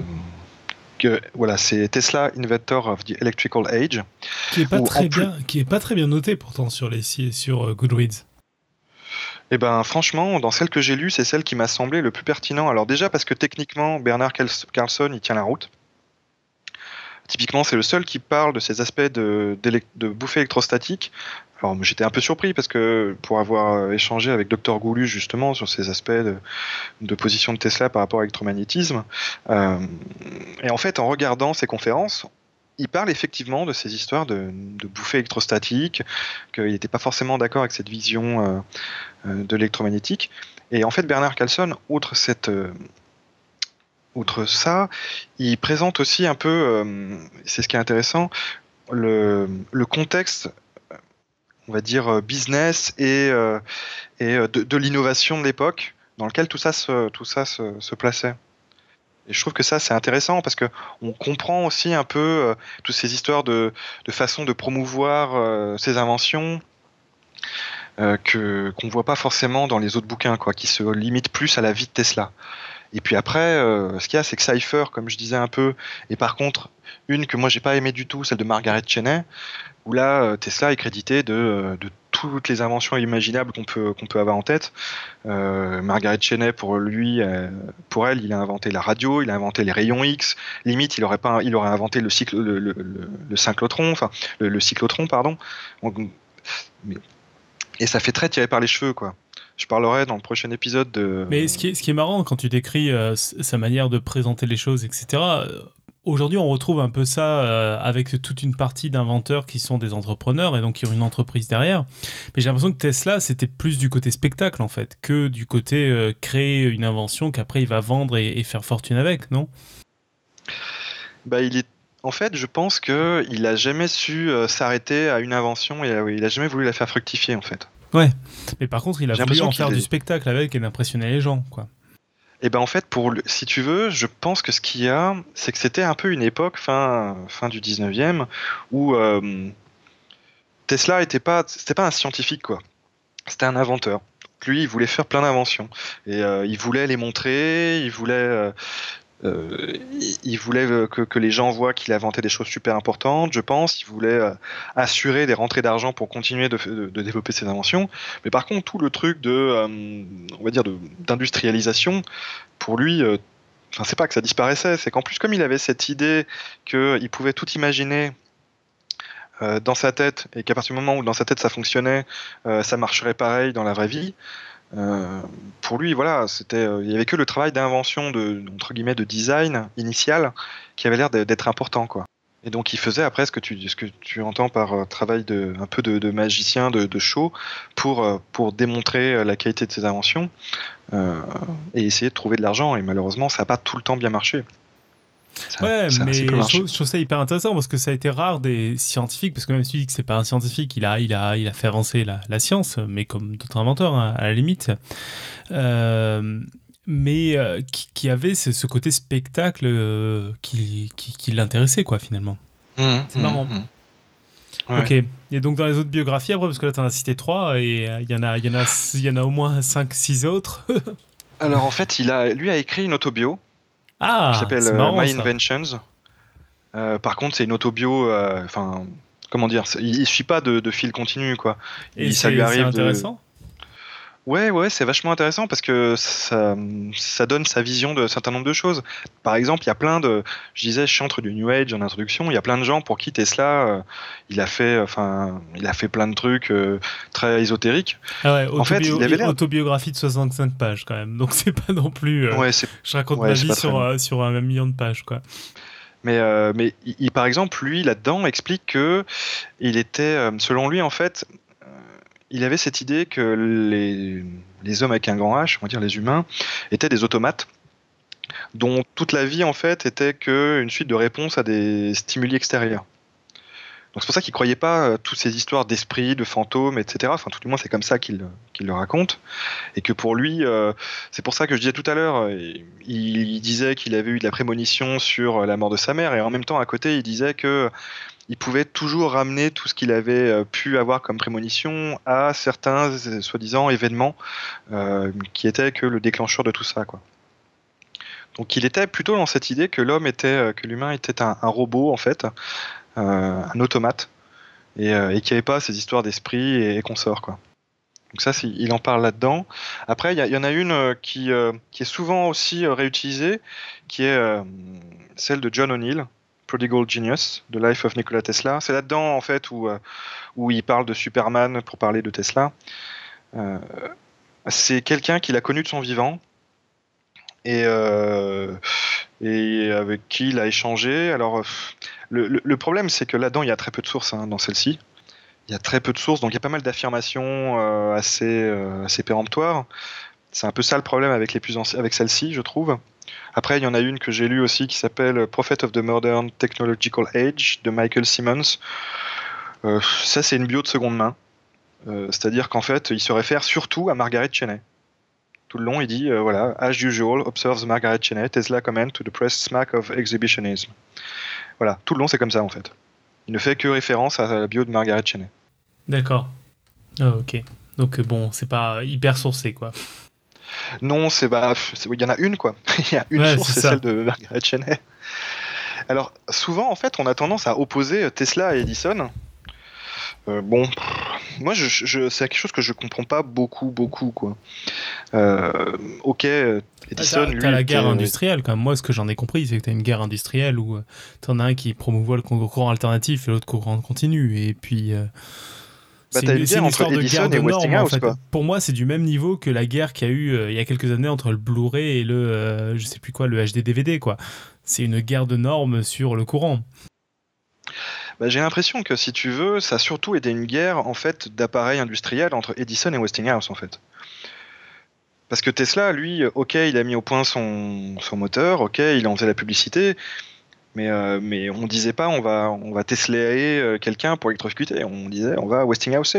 que, voilà, c'est Tesla Inventor of the Electrical Age. Qui est pas très bien, qui est pas très bien noté pourtant sur les sur euh, Goodreads. Eh ben, franchement, dans celle que j'ai lue, c'est celle qui m'a semblé le plus pertinent. Alors déjà parce que techniquement, Bernard Carlson, il tient la route. Typiquement, c'est le seul qui parle de ces aspects de, bouffée électrostatique. Alors j'étais un peu surpris parce que pour avoir euh, échangé avec Dr Goulu justement sur ces aspects de, position de Tesla par rapport à l'électromagnétisme, euh, et en fait en regardant ces conférences, il parle effectivement de ces histoires de, bouffées électrostatiques, qu'il n'était pas forcément d'accord avec cette vision euh, de l'électromagnétique. Et en fait Bernard Carlson, outre outre ça, il présente aussi un peu, euh, c'est ce qui est intéressant, le, contexte, on va dire, euh, business et, euh, de, l'innovation de l'époque dans lequel tout ça se, plaçait. Et je trouve que ça, c'est intéressant parce que on comprend aussi un peu toutes ces histoires de, de façon de promouvoir ces inventions que qu'on voit pas forcément dans les autres bouquins, quoi, qui se limitent plus à la vie de Tesla. Et puis après, euh, ce qu'il y a, c'est que Cypher, comme je disais un peu, et par contre, une que moi j'ai pas aimé du tout, celle de Margaret Cheney, où là, euh, Tesla est crédité de, euh, de toutes les inventions imaginables qu'on peut, peut avoir en tête. Margaret Cheney, pour lui, pour elle, il a inventé la radio, il a inventé les rayons X. Limite, il aurait pas, il aurait inventé le cycle, le, le, le, cyclotron, enfin le, cyclotron, pardon. Et ça fait très tiré par les cheveux, quoi je parlerai dans le prochain épisode de. Mais ce qui est, ce qui est marrant quand tu décris euh, sa manière de présenter les choses, etc. Euh, aujourd'hui, on retrouve un peu ça euh, avec toute une partie d'inventeurs qui sont des entrepreneurs et donc qui ont une entreprise derrière. Mais j'ai l'impression que Tesla, c'était plus du côté spectacle en fait, que du côté créer une invention qu'après il va vendre et, faire fortune avec, non? Bah, il est en fait, je pense qu'il n'a jamais su s'arrêter à une invention et il n'a jamais voulu la faire fructifier, en fait. Ouais, mais par contre, il a voulu en faire du spectacle avec et d'impressionner les gens, quoi. Et eh ben en fait, pour si tu veux, je pense que ce qu'il y a, c'est que c'était un peu une époque, fin, fin du 19e, où euh, Tesla était pas, c'était pas un scientifique, quoi. C'était un inventeur. Lui, il voulait faire plein d'inventions. Et euh, il voulait les montrer, il voulait. Euh, euh, il voulait que, que, les gens voient qu'il inventé des choses super importantes, je pense. Il voulait assurer des rentrées d'argent pour continuer de, développer ses inventions. Mais par contre, tout le truc de, on va dire, d'industrialisation, pour lui, enfin, c'est pas que ça disparaissait, c'est qu'en plus, comme il avait cette idée qu'il pouvait tout imaginer euh, dans sa tête et qu'à partir du moment où dans sa tête ça fonctionnait, euh, ça marcherait pareil dans la vraie vie. Euh, pour lui, voilà, c'était, il y avait que le travail d'invention de entre guillemets de design initial qui avait l'air d'être important, quoi. Et donc il faisait après ce que tu, ce que tu entends par travail de, un peu de, magicien, de, de, show, pour, pour démontrer la qualité de ses inventions et essayer de trouver de l'argent. Et malheureusement, ça n'a pas tout le temps bien marché ouais, mais je trouve, ça hyper intéressant parce que ça a été rare des scientifiques, parce que même si tu dis que c'est pas un scientifique, il a, il a, il a fait avancer la, la science, mais comme d'autres inventeurs hein, à la limite. Euh, mais euh, qui, avait ce, côté spectacle euh, qui, qui, qui l'intéressait, quoi, finalement. Mmh, c'est marrant. Mmh, mmh. Ok. Et donc dans les autres biographies, après, parce que là, tu en as cité trois, et il y, en a, y, en a, y en a au moins cinq, six autres. [laughs] Alors en fait, il a, lui a écrit une autobio ah, qui s'appelle euh, My Inventions. Euh, par contre, c'est une autobio. Euh, enfin, comment dire Il ne suit pas de, fil continu, quoi. Et ça lui arrive. intéressant. Ouais, ouais, c'est vachement intéressant parce que ça, ça donne sa vision de certain nombre de choses. Par exemple, il y a plein de, je disais, je chantre du New Age en introduction. Il y a plein de gens pour qui Tesla, euh, il a fait, enfin, il a fait plein de trucs euh, très ésotériques. Ah ouais, en fait, il avait autobiographie de 65 pages quand même. Donc c'est pas non plus. Euh, ouais, je raconte ma vie sur, sur un million de pages, quoi. Mais, mais il, par exemple, lui, là-dedans, explique que il était, selon lui, en fait, il avait cette idée que les, les, hommes avec un grand H, on va dire les humains, étaient des automates dont toute la vie en fait était qu'une suite de réponses à des stimuli extérieurs. Donc c'est pour ça qu'il croyait pas euh, toutes ces histoires d'esprit, de fantômes, etc. Enfin tout du moins c'est comme ça qu'il le raconte. Et que pour lui, euh, c'est pour ça que je disais tout à l'heure, euh, il, disait qu'il avait eu de la prémonition sur la mort de sa mère et en même temps à côté il disait que il pouvait toujours ramener tout ce qu'il avait euh, pu avoir comme prémonition à certains euh, soi-disant événements euh, qui étaient que le déclencheur de tout ça. Donc il était plutôt dans cette idée que l'homme était, que l'humain était un, robot en fait, un automate, et, et qu'il n'y pas ces histoires d'esprit et, consorts quoi. Donc ça, il en parle là-dedans. Après, il y, en a une qui est souvent aussi réutilisée, qui est celle de John O'Neill, Prodigal Genius, The Life of Nikola Tesla. C'est là-dedans, en fait, où, euh, où il parle de Superman pour parler de Tesla. Euh, c'est quelqu'un qu'il a connu de son vivant et, euh, et avec qui il a échangé. Alors, le, problème, c'est que là-dedans, il y a très peu de sources hein, dans celle-ci. Il y a très peu de sources, donc il y a pas mal d'affirmations assez, assez péremptoires. C'est un peu ça le problème avec, avec celle-ci, je trouve. Après, il y en a une que j'ai lue aussi qui s'appelle Prophet of the Modern Technological Age de Michael Simmons. Euh, ça, c'est une bio de seconde main. Euh, c'est-à-dire qu'en fait, il se réfère surtout à Margaret Cheney. Tout le long, il dit euh, voilà, as usual, observes Margaret Cheney, Tesla comment to the press smack of exhibitionism. Voilà, tout le long, c'est comme ça en fait. Il ne fait que référence à la bio de Margaret Cheney. D'accord. Ah, ok. Donc bon, c'est pas hyper sourcé quoi. Non, c'est bah, il y en a une quoi. [laughs] Il y a une source, c'est celle de Margaret Cheney. Alors souvent en fait, on a tendance à opposer Tesla et Edison. Euh, bon, moi, je, c'est quelque chose que je comprends pas beaucoup, beaucoup, quoi. Euh, ok, Edison, ah, t'as, la guerre industrielle, quand même. Moi, ce que j'en ai compris, c'est que t'as une guerre industrielle où euh, t'en as un qui promouvoit le courant alternatif et l'autre courant continu. Et puis, bah, c'est une, histoire de guerre de normes, en fait. Pour moi, c'est du même niveau que la guerre qu'il y a eu euh, il y a quelques années entre le Blu-ray et le, euh, je sais plus quoi, le HD DVD, quoi. C'est une guerre de normes sur le courant. Bah, j'ai l'impression que si tu veux, ça a surtout été une guerre en fait d'appareils industriels entre Edison et Westinghouse en fait. Parce que Tesla, lui, ok, il a mis au point son, son moteur, ok, il en faisait la publicité, mais, euh, mais on disait pas on va, on va Teslaer euh, quelqu'un pour électrocuter, on disait on va Westinghouse.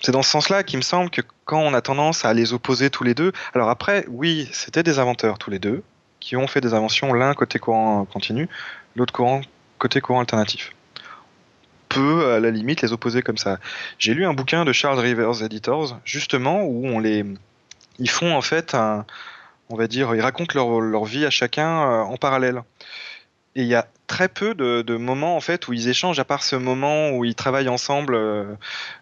C'est dans ce sens-là qu'il me semble que quand on a tendance à les opposer tous les deux, alors après, oui, c'était des inventeurs tous les deux, qui ont fait des inventions, l'un côté courant continu, l'autre côté courant alternatif. Peut à la limite les opposer comme ça. J'ai lu un bouquin de Charles Rivers Editors, justement, où on les, ils font en fait on va dire, ils racontent leur, leur vie à chacun euh, en parallèle. Et il y a très peu de, moments en fait où ils échangent, à part ce moment où ils travaillent ensemble, euh,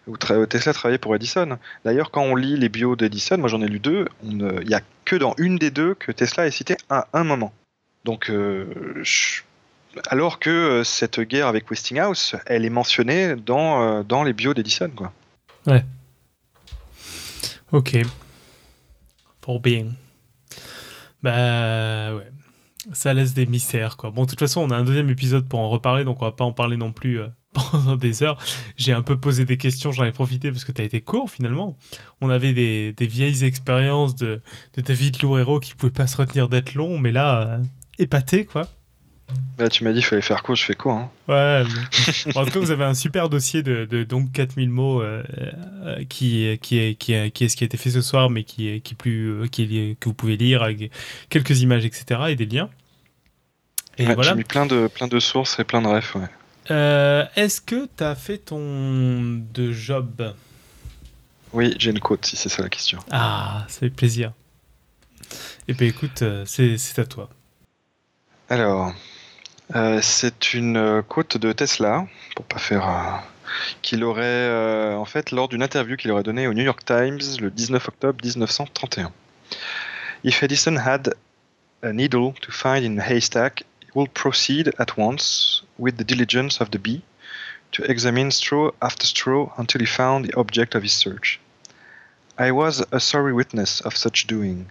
où Tesla travaillait pour Edison. D'ailleurs, quand on lit les bios d'Edison, moi j'en ai lu deux, il n'y a que dans une des deux que Tesla est cité à un moment. Donc, euh, alors que euh, cette guerre avec Westinghouse, elle est mentionnée dans, dans les bios d'Edison, quoi. Ouais. Ok. Pour bien. Bah ouais. Ça laisse des mystères, quoi. Bon, de toute façon, on a un deuxième épisode pour en reparler, donc on va pas en parler non plus euh, [laughs] pendant des heures. J'ai un peu posé des questions, j'en ai profité parce que tu as été court finalement. On avait des, des vieilles expériences de, de David Loureiro qui pouvaient pas se retenir d'être long, mais là, épaté, quoi. Bah, tu m'as dit qu'il fallait faire court, je fais court. Hein? Ouais, [laughs] mais... en tout cas, vous avez un super dossier de, de donc 4000 mots euh, euh, qui, qui, est, qui, est, qui est ce qui a été fait ce soir, mais qui est, qui plus, euh, qui est, que vous pouvez lire avec quelques images, etc. et des liens. Et ouais, voilà. J'ai mis plein de, plein de sources et plein de refs. Ouais. Euh, Est-ce que tu as fait ton de job? Oui, j'ai une côte, si c'est ça la question. Ah, ça fait plaisir. Et eh bien écoute, c'est à toi. Alors, euh, c'est une côte de Tesla, pour pas faire. Euh, qu'il aurait, euh, en fait, lors d'une interview qu'il aurait donnée au New York Times le 19 octobre 1931. If Edison had a needle to find in a haystack, he would proceed at once, with the diligence of the bee, to examine straw after straw until he found the object of his search. I was a sorry witness of such doing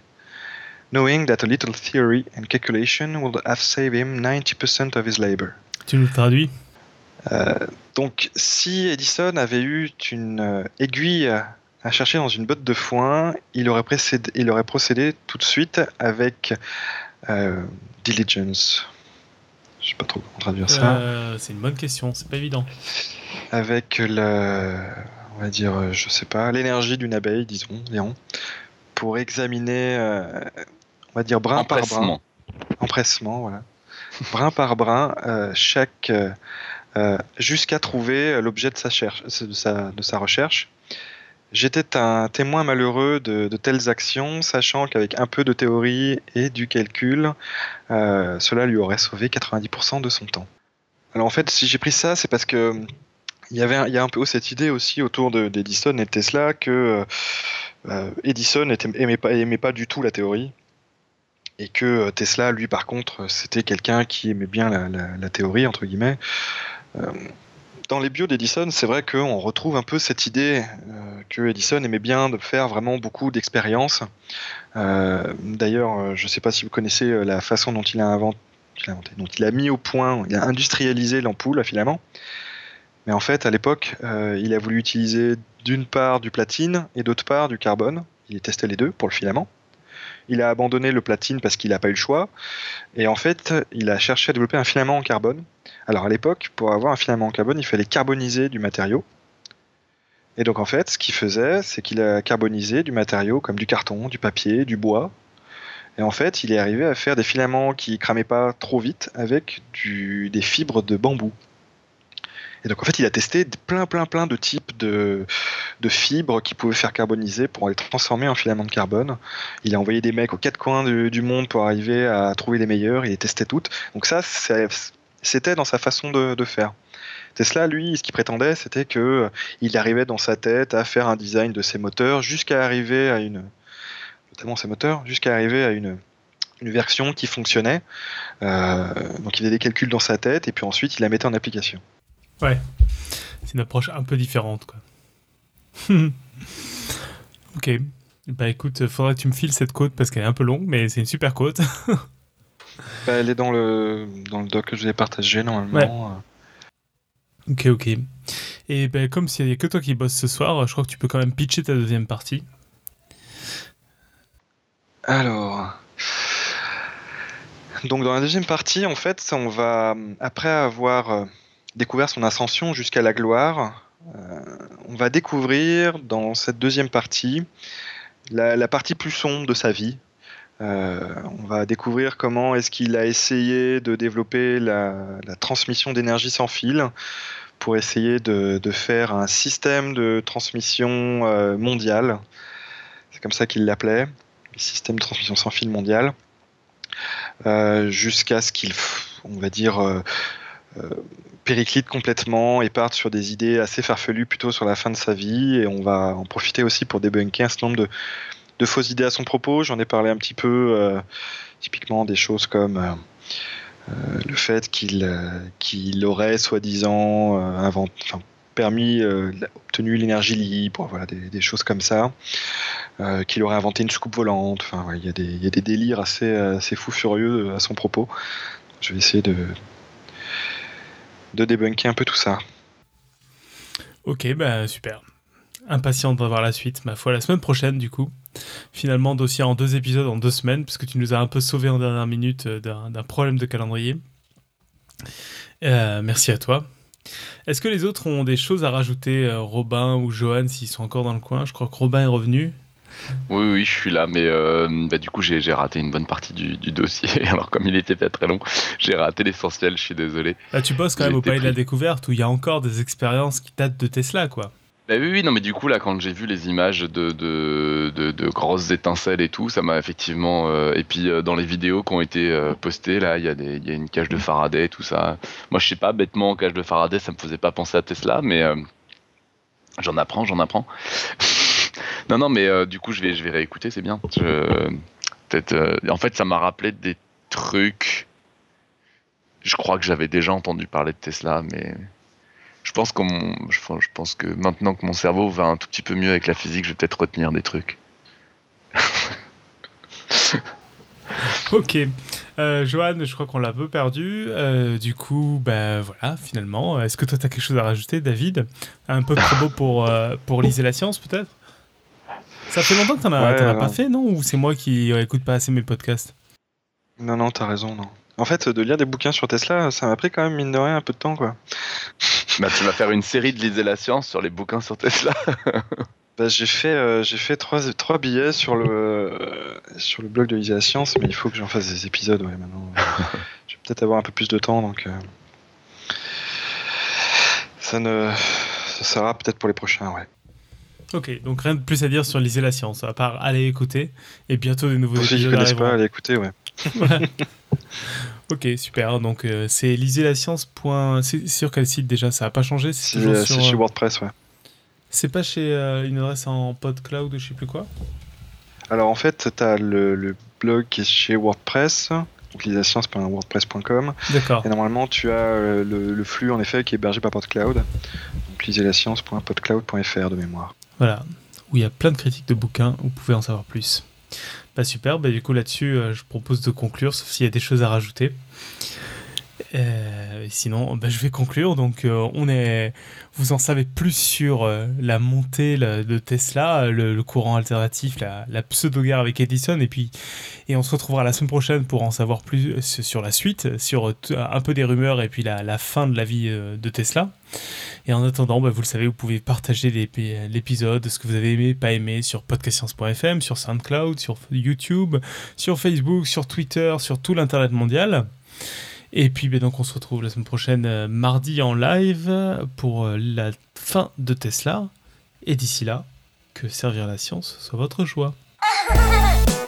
knowing that a little theory and calculation would have saved him 90% of his labor. Tu nous traduis? Euh, Donc, si Edison avait eu une euh, aiguille à chercher dans une botte de foin, il aurait, précédé, il aurait procédé tout de suite avec euh, diligence. Je sais pas trop comment traduire ça. Euh, c'est une bonne question, c'est pas évident. Avec le, on va dire, je sais pas, l'énergie d'une abeille, disons, pour examiner on va dire brin par brin. Empressement, voilà. brin par brin, euh, chaque, euh, euh, jusqu'à trouver l'objet de sa, de, sa, de sa recherche. J'étais un témoin malheureux de, de telles actions, sachant qu'avec un peu de théorie et du calcul, euh, cela lui aurait sauvé 90% de son temps. Alors en fait, si j'ai pris ça, c'est parce que il y avait il y a un peu cette idée aussi autour d'Edison et de Tesla que euh, Edison n'aimait pas, aimait pas du tout la théorie et que euh, Tesla, lui, par contre, c'était quelqu'un qui aimait bien la, théorie, entre guillemets. Euh, dans les bios d'Edison, c'est vrai qu'on retrouve un peu cette idée euh, que Edison aimait bien de faire vraiment beaucoup d'expériences. Euh, D'ailleurs, euh, je ne sais pas si vous connaissez la façon dont il a inventé, il a inventé, dont il a mis au point, il a industrialisé l'ampoule à filament. Mais en fait, à l'époque, il a voulu utiliser d'une part du platine et d'autre part du carbone. Il testait les deux pour le filament. Il a abandonné le platine parce qu'il n'a pas eu le choix. Et en fait, il a cherché à développer un filament en carbone. Alors à l'époque, pour avoir un filament en carbone, il fallait carboniser du matériau. Et donc en fait, ce qu'il faisait, c'est qu'il a carbonisé du matériau comme du carton, du papier, du bois. Et en fait, il est arrivé à faire des filaments qui cramaient pas trop vite avec des fibres de bambou. Et donc en fait, il a testé plein, plein, plein de types de, fibres qui pouvaient faire carboniser pour les transformer en filaments de carbone. Il a envoyé des mecs aux quatre coins du, monde pour arriver à trouver les meilleurs. Il les testait toutes. Donc ça, c'était dans sa façon de, de faire. Tesla, lui, ce qu'il prétendait, c'était que il arrivait dans sa tête à faire un design de ses moteurs jusqu'à arriver à une, notamment ses moteurs, jusqu'à arriver à une, une version qui fonctionnait. Euh, donc il faisait des calculs dans sa tête et puis ensuite il la mettait en application. Ouais, c'est une approche un peu différente, quoi. [laughs] ok. Bah écoute, faudrait que tu me files cette côte parce qu'elle est un peu longue, mais c'est une super côte. [laughs] bah, elle est dans le, dans le doc que je vous ai partagé normalement. Ouais. Ok, ok. Et bah, comme s'il n'y a que toi qui bosses ce soir, je crois que tu peux quand même pitcher ta deuxième partie. Alors. Donc dans la deuxième partie, en fait, on va, après avoir découvert son ascension jusqu'à la gloire, euh, on va découvrir dans cette deuxième partie la, partie plus sombre de sa vie. Euh, on va découvrir comment est-ce qu'il a essayé de développer la, transmission d'énergie sans fil pour essayer de, faire un système de transmission euh, mondial. C'est comme ça qu'il l'appelait. les systèmes de transmission sans fil mondial, jusqu'à ce qu'il, on va dire, périclite complètement et parte sur des idées assez farfelues plutôt sur la fin de sa vie. Et on va en profiter aussi pour débunker un certain nombre de, de fausses idées à son propos. J'en ai parlé un petit peu, euh, typiquement des choses comme euh, euh, le fait qu'il qu'il aurait soi-disant enfin, permis, obtenu l'énergie libre, voilà, des, choses comme ça, qu'il aurait inventé une soucoupe volante. Enfin, il y, y, a des délires assez, assez fous furieux à son propos. Je vais essayer de, de débunker un peu tout ça. Ok, bah super. Impatient de voir la suite, ma foi, la semaine prochaine du coup. Finalement, dossier en deux épisodes en deux semaines, puisque tu nous as un peu sauvé en dernière minute euh, d'un problème de calendrier. Euh, merci à toi. Est-ce que les autres ont des choses à rajouter, euh, Robin ou Johan, s'ils sont encore dans le coin? Je crois que Robin est revenu. Oui, oui, je suis là, mais bah, du coup, j'ai raté une bonne partie du, dossier. [laughs] Alors, comme il était pas très long, j'ai raté l'essentiel, je suis désolé. Là, ah, tu bosses quand même au Palais de la Découverte où il y a encore des expériences qui datent de Tesla, quoi. Bah oui, oui, non, mais du coup, là, quand j'ai vu les images de, de, de, grosses étincelles et tout, ça m'a effectivement. Euh, et puis, euh, dans les vidéos qui ont été euh, postées, là, il y, a y a une cage de Faraday, tout ça. Moi, je sais pas, bêtement, cage de Faraday, ça me faisait pas penser à Tesla, mais j'en apprends, j'en apprends. [laughs] non, non, mais du coup, je vais, je vais réécouter, c'est bien. peut-être, en fait, ça m'a rappelé des trucs. Je crois que j'avais déjà entendu parler de Tesla, mais je pense, que maintenant que mon cerveau va un tout petit peu mieux avec la physique, je vais peut-être retenir des trucs. [laughs] ok. Euh, je crois qu'on l'a un peu perdu. Euh, du coup, ben voilà, finalement. Est-ce que toi, tu as quelque chose à rajouter, David? Un peu trop beau pour, euh, pour liser la science, peut-être? Ça fait longtemps que tu n'en as, pas fait, non? Ou c'est moi qui écoute pas assez mes podcasts? Non, non, tu as raison, non. En fait, de lire des bouquins sur Tesla, ça m'a pris quand même, mine de rien, un peu de temps, quoi. [laughs] Bah, tu vas faire une série de Lisez la science sur les bouquins sur Tesla. [laughs] bah, j'ai fait, euh, j'ai fait trois, trois billets sur le, euh, sur le blog de Lisez la science, mais il faut que j'en fasse des épisodes, ouais, maintenant. [laughs] je vais peut-être avoir un peu plus de temps, donc. Euh, ça ne. Ça sera peut-être pour les prochains, ouais. Ok, donc rien de plus à dire sur Lisez la science, à part aller écouter, et bientôt des nouveaux Pour épisodes. Ceux qui connaissent pas, aller écouter, ouais. [laughs] Ok, super. Donc, euh, c'est lisez la science. C'est sur quel site déjà? Ça n'a pas changé C'est chez euh, WordPress, ouais. C'est pas chez euh, une adresse en PodCloud ou je sais plus quoi? Alors, en fait, tu as le, blog qui est chez WordPress. Donc. D'accord. Et normalement, tu as le, flux, en effet, qui est hébergé par PodCloud. Donc, lisez la science.podcloud.fr de mémoire. Voilà. Où il y a plein de critiques de bouquins. Vous pouvez en savoir plus. Bah super, bah du coup là-dessus, euh, je propose de conclure, sauf s'il y a des choses à rajouter. Euh, sinon, bah, je vais conclure. Donc, euh, on est, vous en savez plus sur la montée de Tesla, le, courant alternatif, la, pseudo-guerre avec Edison, et puis, et on se retrouvera la semaine prochaine pour en savoir plus sur la suite, sur un peu des rumeurs et puis la, la fin de la vie de Tesla. Et en attendant, bah, vous le savez, vous pouvez partager l'épisode, ce que vous avez aimé, pas aimé, sur podcastscience.fm, sur SoundCloud, sur YouTube, sur Facebook, sur Twitter, sur tout l'Internet mondial. Et puis bah, donc on se retrouve la semaine prochaine, euh, mardi en live, pour euh, la fin de Tesla. Et d'ici là, que servir la science soit votre joie. [laughs]